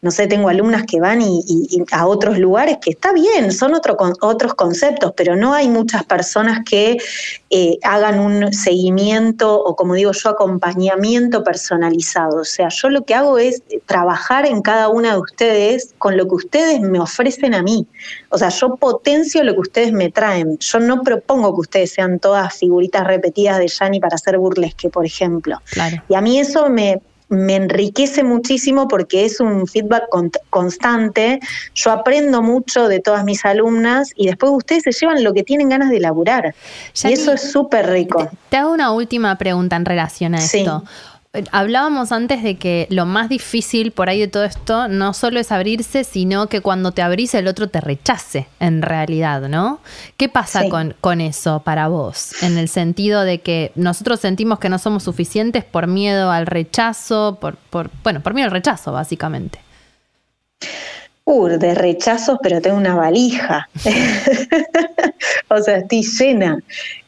no sé, tengo alumnas que van y, y- y a otros lugares que está bien, son otro con- otros conceptos, pero no hay muchas personas que eh, hagan un seguimiento o, como digo yo, acompañamiento personalizado. O sea, yo lo que hago es trabajar en cada una de ustedes con lo que ustedes me ofrecen a mí. O sea, yo potencio lo que ustedes me traen. Yo no propongo que ustedes sean todas figuritas repetidas de Yanni para hacer burlesque, por ejemplo. Claro. Y a mí eso me, me enriquece muchísimo porque es un feedback con- constante. Yo aprendo mucho de todas mis alumnas y después ustedes se llevan lo que tienen ganas de elaborar. Y eso es súper rico. Te, te hago una última pregunta en relación a Sí. esto. Hablábamos antes de que lo más difícil por ahí de todo esto no solo es abrirse, sino que cuando te abrís el otro te rechace en realidad, ¿no? ¿Qué pasa Sí. con, con eso para vos? En el sentido de que nosotros sentimos que no somos suficientes por miedo al rechazo, por, por bueno, por miedo al rechazo, básicamente. Uh, de rechazos, pero tengo una valija. o sea, estoy llena.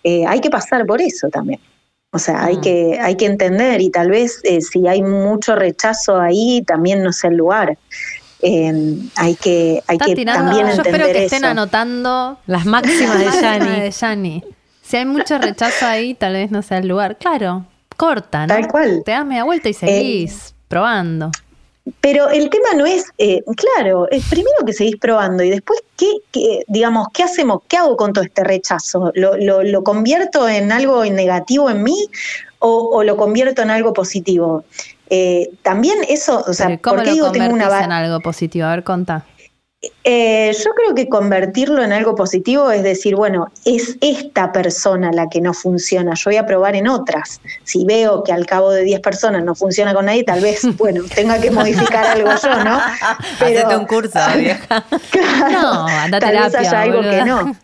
Eh, hay que pasar por eso también. O sea, hay, Mm. que, hay que entender y tal vez eh, si hay mucho rechazo ahí, también no es el lugar. Eh, hay que, hay que tirando, también yo entender espero que estén eso. anotando Las máximas de Yanni. de. Si hay mucho rechazo ahí, tal vez no sea el lugar. Claro, corta, ¿no? Tal cual. Te das media vuelta y seguís probando. Pero el tema no es, eh, claro, es primero que seguís probando y después, ¿qué, qué, digamos, qué hacemos? ¿Qué hago con todo este rechazo? ¿Lo, lo, lo convierto en algo negativo en mí o, o lo convierto en algo positivo? Eh, también eso, o sea, ¿Cómo ¿por qué lo digo tengo una en algo positivo? A ver, contá. Eh, yo creo que convertirlo en algo positivo es decir, bueno, es esta persona la que no funciona, yo voy a probar en otras. Si veo que al cabo de 10 personas no funciona con nadie, tal vez, bueno, tenga que modificar algo yo, ¿no? Hacete un curso, vieja. No, anda tal vez haya algo boluda. que no.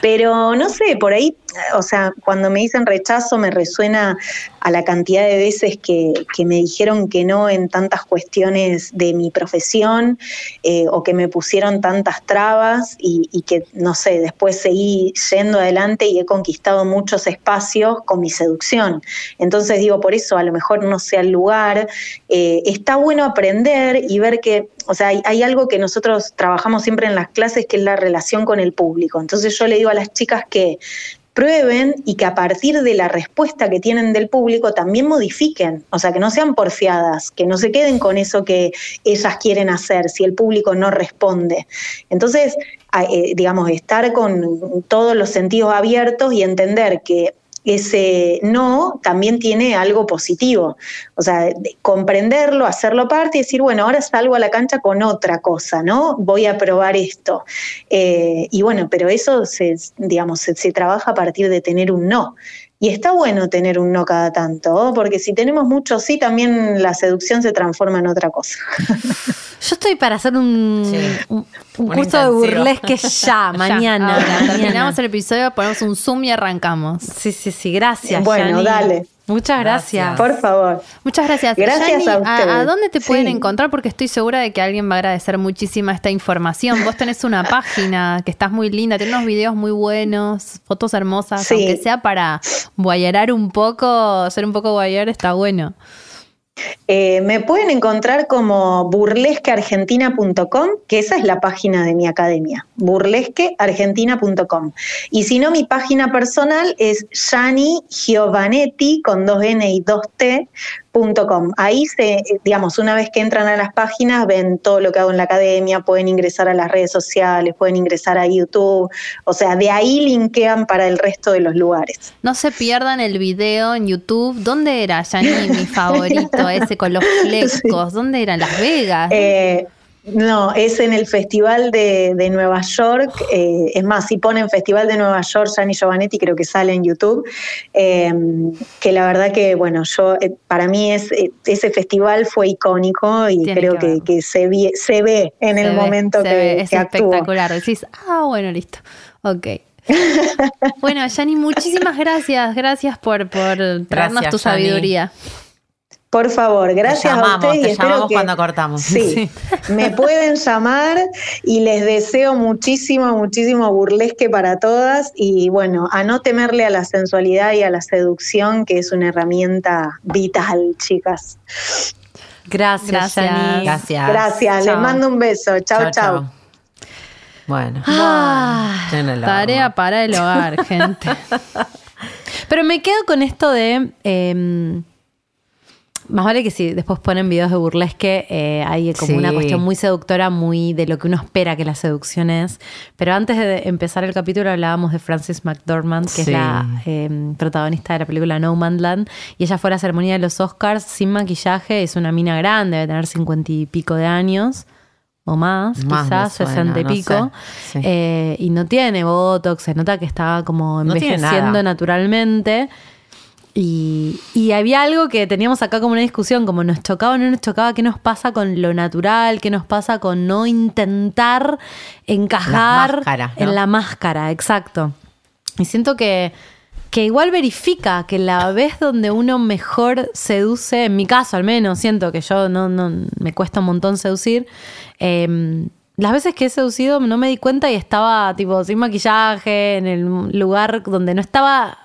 Pero no sé, por ahí, o sea, cuando me dicen rechazo me resuena a la cantidad de veces que, me dijeron que no en tantas cuestiones de mi profesión eh, o que me pusieron tantas trabas y, que, no sé, después seguí yendo adelante y he conquistado muchos espacios con mi seducción. Entonces digo, por eso a lo mejor no sea el lugar. Eh, está bueno aprender y ver que, o sea, hay algo que nosotros trabajamos siempre en las clases que es la relación con el público. Entonces yo le digo a las chicas que prueben y que a partir de la respuesta que tienen del público también modifiquen, o sea, que no sean porfiadas, que no se queden con eso que ellas quieren hacer si el público no responde. Entonces, eh, digamos, estar con todos los sentidos abiertos y entender que ese no también tiene algo positivo. O sea, de- comprenderlo, hacerlo parte y decir, bueno, ahora salgo a la cancha con otra cosa, ¿no? Voy a probar esto. Eh, y bueno, pero eso se, digamos, se trabaja a partir de tener un no. Y está bueno tener un no cada tanto, porque si tenemos mucho sí, también la seducción se transforma en otra cosa. Yo estoy para hacer un, Sí. un, curso de burlesque ya, mañana. ahora, mañana. terminamos el episodio, ponemos un zoom y arrancamos. Sí, sí, sí, gracias. Bueno, dale. Muchas gracias. Gracias. Por favor. Muchas gracias. Gracias a ustedes. ¿A, dónde te pueden Sí. encontrar? Porque estoy segura de que alguien va a agradecer muchísima esta información. Vos tenés una página que estás muy linda, tenés unos videos muy buenos, fotos hermosas, Sí. aunque sea para guayarar un poco, ser un poco guayar, está bueno. Eh, me pueden encontrar como burlesqueargentina.com, que esa es la página de mi academia, burlesqueargentina.com. Y si no, mi página personal es Yani Giovanetti con dos N y dos T. com. Ahí se, digamos, una vez que entran a las páginas, ven todo lo que hago en la academia, pueden ingresar a las redes sociales, pueden ingresar a YouTube, o sea, de ahí linkean para el resto de los lugares. No se pierdan el video en YouTube. ¿Dónde era, Yani, mi favorito? Ese con los flecos. ¿Dónde era? ¿En Las Vegas? Eh, No, es en el Festival de, de Nueva York. eh, es más, si ponen Festival de Nueva York, Gianni Giovanetti, creo que sale en YouTube. eh, que la verdad que, bueno, yo eh, para mí es, eh, ese festival fue icónico y Tiene creo que que, verlo. que se, vi- se ve en Se el ve, momento se que, ve, es que actúo. espectacular. Decís, ah, bueno, listo. Ok. bueno, Yani, muchísimas gracias. Gracias por, por traernos Gracias, tu sabiduría. Por favor, gracias llamamos, a ustedes y te espero llamamos que cuando cortamos. Sí, me pueden llamar y les deseo muchísimo, muchísimo burlesque para todas y bueno, a no temerle a la sensualidad y a la seducción, que es una herramienta vital, chicas. Gracias, Gracias. Gracias. Gracias, les Chao. mando un beso. Chao, chao. Bueno. Ah, Tarea para el hogar, gente. Pero me quedo con esto de. eh, más vale que si después ponen videos de burlesque, eh, hay como Sí. una cuestión muy seductora, muy de lo que uno espera que la seducción es. Pero antes de empezar el capítulo hablábamos de Frances McDormand, que Sí. es la eh, protagonista de la película No Man Land. Y ella fue a la ceremonia de los Oscars sin maquillaje, es una mina grande, debe tener cincuenta y pico de años. O más, quizás, sesenta y no pico. sé. Sí. Eh, y no tiene botox, se nota que está como No envejeciendo nada. naturalmente. Y, y había algo que teníamos acá como una discusión, como nos chocaba o no nos chocaba, qué nos pasa con lo natural, qué nos pasa con no intentar encajar Las máscaras, ¿no? en la máscara, exacto. Y siento que, que igual verifica que la vez donde uno mejor seduce, en mi caso al menos, siento que yo no, no me cuesta un montón seducir. eh, las veces que he seducido no me di cuenta y estaba tipo sin maquillaje, en el lugar donde no estaba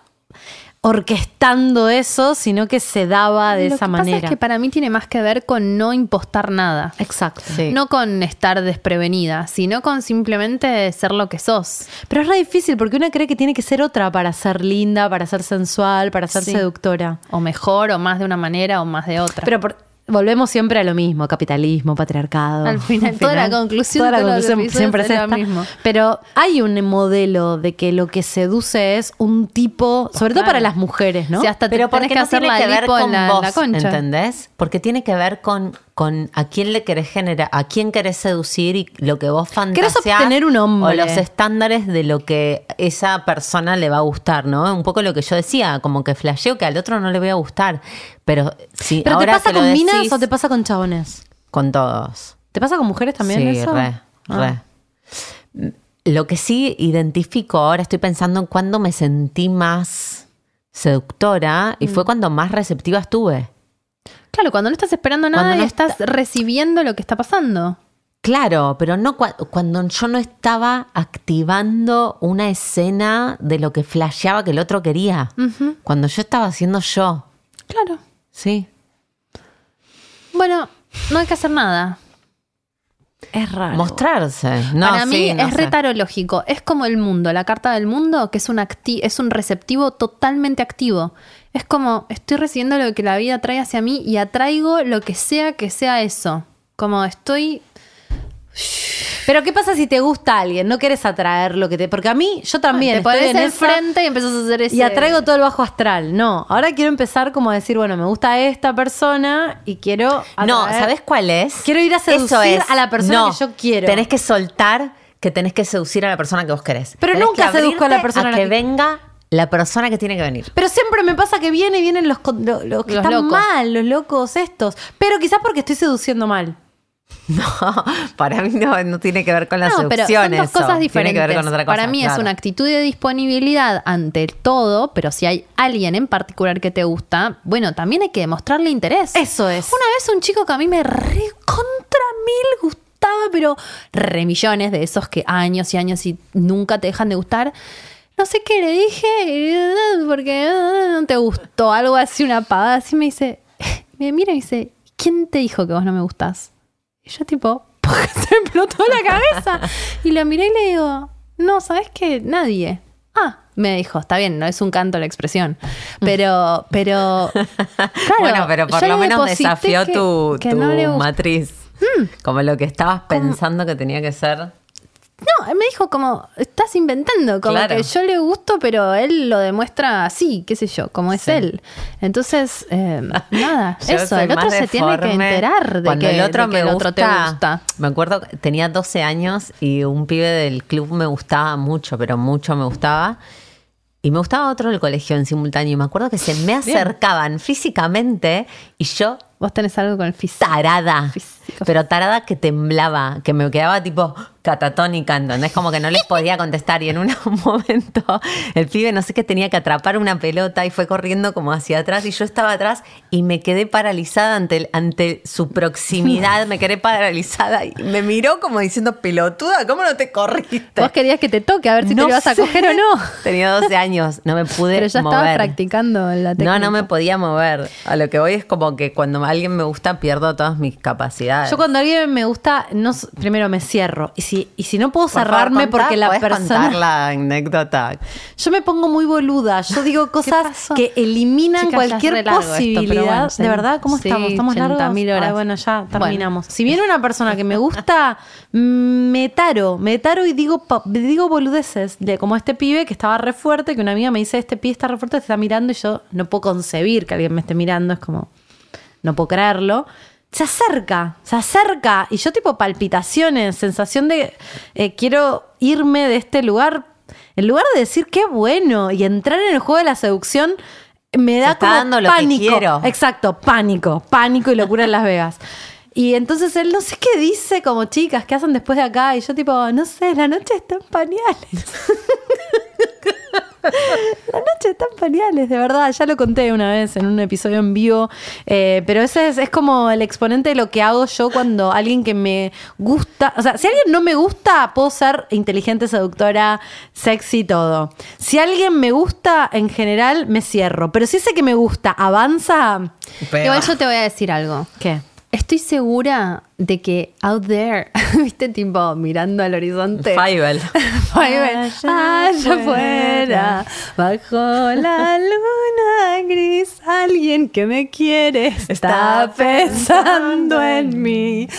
orquestando eso, sino que se daba de Lo esa que manera. pasa es que para mí tiene más que ver con no impostar nada. Exacto. Sí. No con estar desprevenida, sino con simplemente ser lo que sos. Pero es re difícil porque uno cree que tiene que ser otra para ser linda, para ser sensual, para ser Sí. seductora. O mejor, o más de una manera, o más de otra. Pero por- volvemos siempre a lo mismo, capitalismo, patriarcado. Al final, toda la conclusión toda la de los conclusión episodios siempre es es lo esta. mismo. Pero hay un modelo de que lo que seduce es un tipo, sobre todo para las mujeres, ¿no? Si hasta te Pero tenés porque que no hacer tiene la que ver en con la, vos, la concha. ¿entendés? Porque tiene que ver con, con a quién le querés generar, a quién querés seducir y lo que vos fantaseás. obtener un hombre. O los estándares de lo que esa persona le va a gustar, ¿no? Un poco lo que yo decía, como que flasheo que al otro no le voy a gustar. Pero si ¿Pero te ahora pasa que lo con minas o te pasa con chabones? Con todos. ¿Te pasa con mujeres también sí, eso? re, Ah. re. Lo que sí identifico ahora, estoy pensando en cuándo me sentí más seductora y Mm. fue cuando más receptiva estuve. Claro, cuando no estás esperando nada no y estás recibiendo lo que está pasando. Claro, pero no cua- cuando yo no estaba activando una escena de lo que flasheaba que el otro quería. Cuando yo estaba haciendo yo. Claro. Sí. Bueno, no hay que hacer nada. Es raro. Mostrarse. No, Para mí sí, no es sé. retarológico. Es como el mundo, la carta del mundo, que es un, acti- es un receptivo totalmente activo. Es como estoy recibiendo lo que la vida trae hacia mí y atraigo lo que sea que sea eso. Como estoy. Pero ¿qué pasa si te gusta alguien? No quieres atraer lo que te... Porque a mí, yo también te estoy pones enfrente y empiezas a hacer ese. Y atraigo todo el bajo astral. No, ahora quiero empezar como a decir, bueno, me gusta esta persona y quiero... No, ¿sabes cuál es? Quiero ir a Eso seducir es. a la persona No, que yo quiero. Tenés que soltar que tenés que seducir a la persona que vos querés. Pero Tenés nunca seduzco a la persona a que- venga la persona que tiene que venir. Pero siempre me pasa que viene y vienen los, con- lo- los que Los están locos. mal, los locos estos. Pero quizás porque estoy seduciendo mal. No, para mí no, no tiene que ver con la No, pero son dos cosas diferentes. Con cosa. Para mí es una actitud de disponibilidad ante todo, pero si hay alguien en particular que te gusta, bueno, también hay que demostrarle interés. Eso es. Una vez un chico que a mí me re contra mil gustaba, pero re millones de esos que años y años y nunca te dejan de gustar. No sé qué le dije, porque no te gustó, algo así, una pavada así me dice, me mira y dice, ¿quién te dijo que vos no me gustás? Y yo tipo, se me explotó la cabeza. Y lo miré y le digo, no, ¿sabes qué? Nadie. Ah, me dijo, está bien, no es un canto la expresión. Pero, pero. Claro, bueno, pero por lo menos desafió que- tu, que tu no matriz. Como lo que estabas pensando que tenía que ser. No, me dijo como, estás inventando, como Claro. que yo le gusto, pero él lo demuestra así, qué sé yo, como es Sí. él. Entonces, eh, nada, eso, el otro se tiene que enterar de Cuando que, el otro me el gusta, otro te gusta. Me acuerdo tenía 12 años y un pibe del club me gustaba mucho, pero mucho me gustaba. Y me gustaba otro del colegio en simultáneo. Y me acuerdo que se me acercaban físicamente y yo Vos tenés algo con el físico. tarada. Físico. Pero tarada que temblaba, que me quedaba tipo catatónica, ¿entendés? Como que no les podía contestar. Y en un momento el pibe no sé qué tenía que atrapar una pelota y fue corriendo como hacia atrás y yo estaba atrás y me quedé paralizada ante, el- ante su proximidad, me quedé paralizada y me miró como diciendo, pelotuda, ¿cómo no te corriste? Vos querías que te toque, a ver si No te lo vas a coger o no. Tenía 12 años, no me pude Pero ya mover. estabas practicando la técnica. No, no me podía mover. A lo que voy es como que cuando alguien me gusta pierdo todas mis capacidades. Yo cuando alguien me gusta, no, primero me cierro. Y si, y si no puedo Por favor, cerrarme contá, porque la ¿podés persona... contar la anécdota. Yo me pongo muy boluda. Yo digo cosas que eliminan Chicas, cualquier largo esto, posibilidad. bueno, sí. de verdad, ¿cómo Sí, estamos? ¿Estamos largos? 80.000 horas. Ay, bueno, ya Bueno. terminamos. Si viene una persona que me gusta, me taro, me taro y digo boludeces. De, como este pibe que estaba re fuerte, que una amiga me dice, este pibe está re fuerte, te está mirando y yo no puedo concebir que alguien me esté mirando. Es como, no puedo creerlo. Se acerca, se acerca. Y yo tipo palpitaciones, sensación de eh, quiero irme de este lugar. En lugar de decir qué bueno y entrar en el juego de la seducción, me da como dando lo que pánico. Exacto, pánico, pánico y locura en Las Vegas. Y entonces él no sé qué dice, como chicas, ¿qué hacen después de acá? Y yo tipo, no sé, la noche está en pañales. La noche está en pañales, de verdad. Ya lo conté una vez en un episodio en vivo. Eh, pero ese es, es como el exponente de lo que hago yo cuando alguien que me gusta. O sea, si alguien no me gusta, puedo ser inteligente, seductora, sexy, todo. Si alguien me gusta, en general, me cierro. Pero si ese que me gusta avanza. Igual yo te voy a decir algo. ¿Qué? Estoy segura de que out there, viste, tipo mirando al horizonte. Fievel. Fievel. Allá Allá afuera, bajo la luna gris, alguien que me quiere está pensando en mí.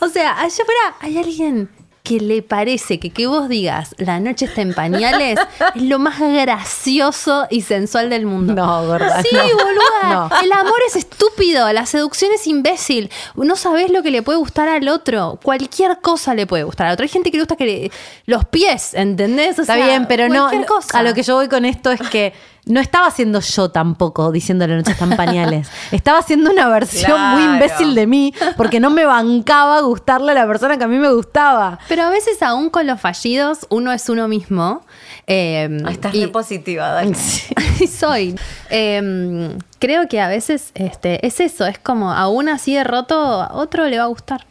O sea, allá afuera hay alguien que le parece que que vos digas la noche está en pañales es lo más gracioso y sensual del mundo. No, gorda, Sí, no. boluda. No. El amor es estúpido, la seducción es imbécil. No sabés lo que le puede gustar al otro. Cualquier cosa le puede gustar al otro. Hay gente que le gusta que le- los pies, ¿entendés? O Está bien, pero no. cosa. A lo que yo voy con esto es que no estaba haciendo yo tampoco diciendo la noche están pañales. Estaba haciendo una versión muy imbécil de mí porque no me bancaba gustarle a la persona que a mí me gustaba. Pero a veces, aún con los fallidos, uno es uno mismo. Eh, Ay, Estás y- re positiva, Dani. soy. Eh, creo que a veces este, es eso, es como aún así de roto, a otro le va a gustar.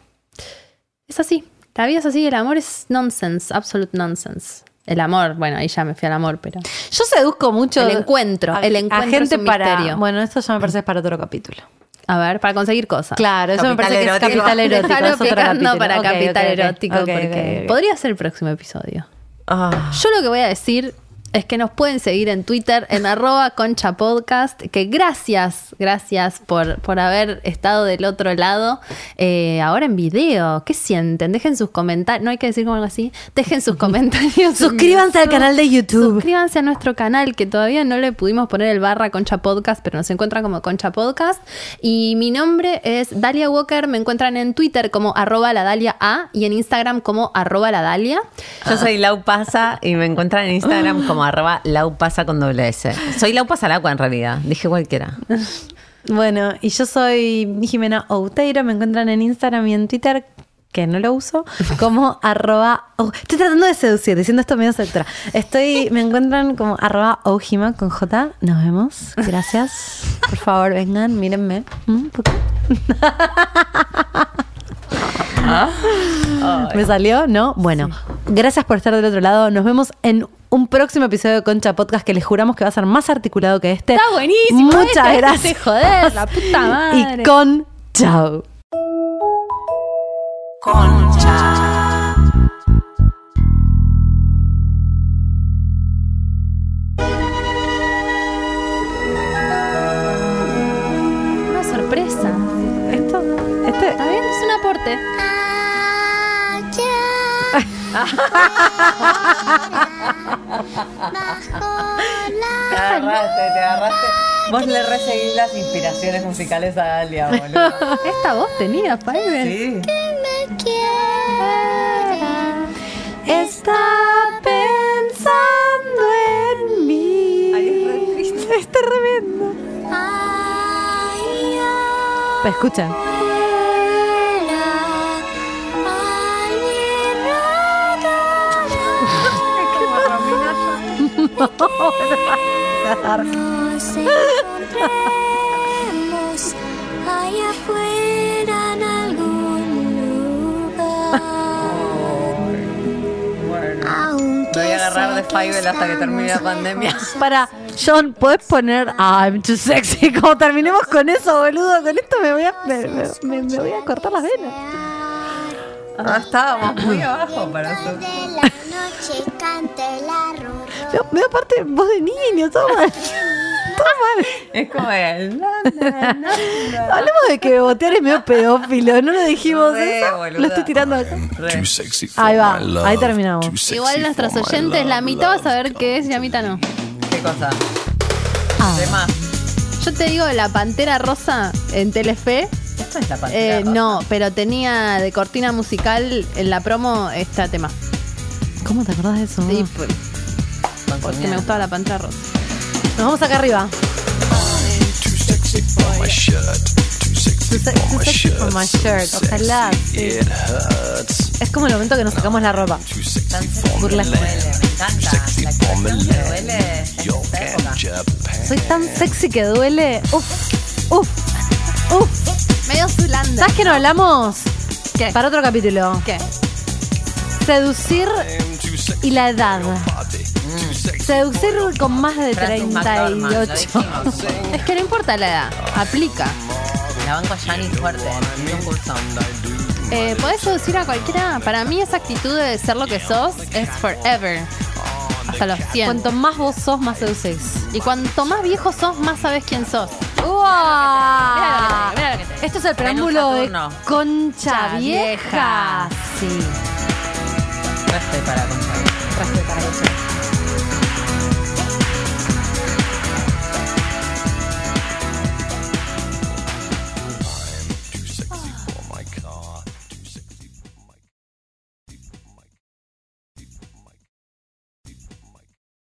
Es así. La vida es así, el amor es nonsense, absolute nonsense. El amor, bueno, ahí ya me fui al amor, pero. Yo seduzco mucho. El encuentro, a- el a encuentro gente es un para. misterio. Bueno, esto ya me parece para otro capítulo. A ver, para conseguir cosas. Claro, eso me parece que es capital erótico. Es otro para capital ok, ok. erótico, porque podría ser el próximo episodio. Ah. Yo lo que voy a decir es que nos pueden seguir en Twitter en arroba concha podcast, que gracias, gracias por, por haber estado del otro lado. Eh, ahora en video, ¿qué sienten? Dejen sus comentarios, no hay que decir como algo así, dejen sus comentarios. en Suscríbanse al canal de YouTube. Suscríbanse a nuestro canal, que todavía no le pudimos poner el barra Concha Podcast, pero nos encuentran como Concha Podcast. Y mi nombre es Dalia Walker, me encuentran en Twitter como arroba la Dalia A y en Instagram como arroba la Dalia. Yo soy Lau Pasa y me encuentran en Instagram como arroba Lau Pasa con doble S. Soy Lau Pasa Lacua en realidad. Dije cualquiera. Bueno, y yo soy Jimena Outeiro, me encuentran en Instagram y en Twitter, que no lo uso, como arroba... oh, estoy tratando de seducir, diciendo esto medio seductora. Estoy, me encuentran como arroba Ojima con J. Nos vemos. Gracias. Por favor, vengan, mírenme. Mm, ¿por qué? ¿Me salió? ¿No? Bueno, gracias por estar del otro lado. Nos vemos en un próximo episodio de Concha Podcast que les juramos que va a ser más articulado que este. Está buenísimo. Muchas este, gracias. este, joder, la puta madre. Y con chao. Una sorpresa. Esto, este, ¿Está bien? Es un aporte. Te agarraste, te agarraste. Vos le reseguís las inspiraciones musicales a Dalia, boludo. Esta voz tenía, Fiverr. Sí. Está pensando en mí. Ay, es re triste. Es tremendo. Pero escuchen. Nos encontraremos allá afuera en algún lugar. Bueno. Aunque voy a agarrar de Fiverr hasta que termine la pandemia. Para, John, ¿podés poner I'm too sexy? Como terminemos con eso, boludo. Con esto me voy a, me, me- me- me voy a cortar las venas. Ah, estábamos muy abajo para eso. De la noche cante la me da parte voz de niño, todo mal. Todo mal. Es como el. na, na, na. Hablemos de que botear es medio pedófilo, no lo dijimos Re, eso. boluda. Lo estoy tirando acá. Re. Ahí va, ahí terminamos. Igual nuestros oyentes, la mitad va a saber qué es y la mitad no. ¿Qué cosa? Ah. Tema. Yo te digo, la Pantera Rosa en Telefe, Esto es la eh, no, pero tenía de cortina musical en la promo este tema. ¿Cómo te acordás de eso? Sí, pues, porque me gustaba la Pantera Rosa. Nos vamos acá arriba. Ojalá. Es como el momento que nos sacamos la ropa. Me encanta. La que duele. Soy tan sexy que duele. Uf, uf, uf. Medio Zulanda. ¿Sabes qué no hablamos? ¿Qué? Para otro capítulo. ¿Qué? Seducir y la edad. sexy Seducir con más de Francis McDormand, lo 38. dijimos. Es que no importa la edad, aplica. La banco Gianni fuerte en un curso. Eh, ¿Podés seducir a cualquiera? Para mí esa actitud de ser lo que sos es forever. Hasta los 100. Cuanto más vos sos, más seducís. y cuanto más viejo sos, más sabes quién sos. ¡Uah! Mira lo que te- mira lo que te- Esto es el preámbulo de Saturno. Concha Cha Vieja. Vieja. Sí. Respe para contar. Respetar eso.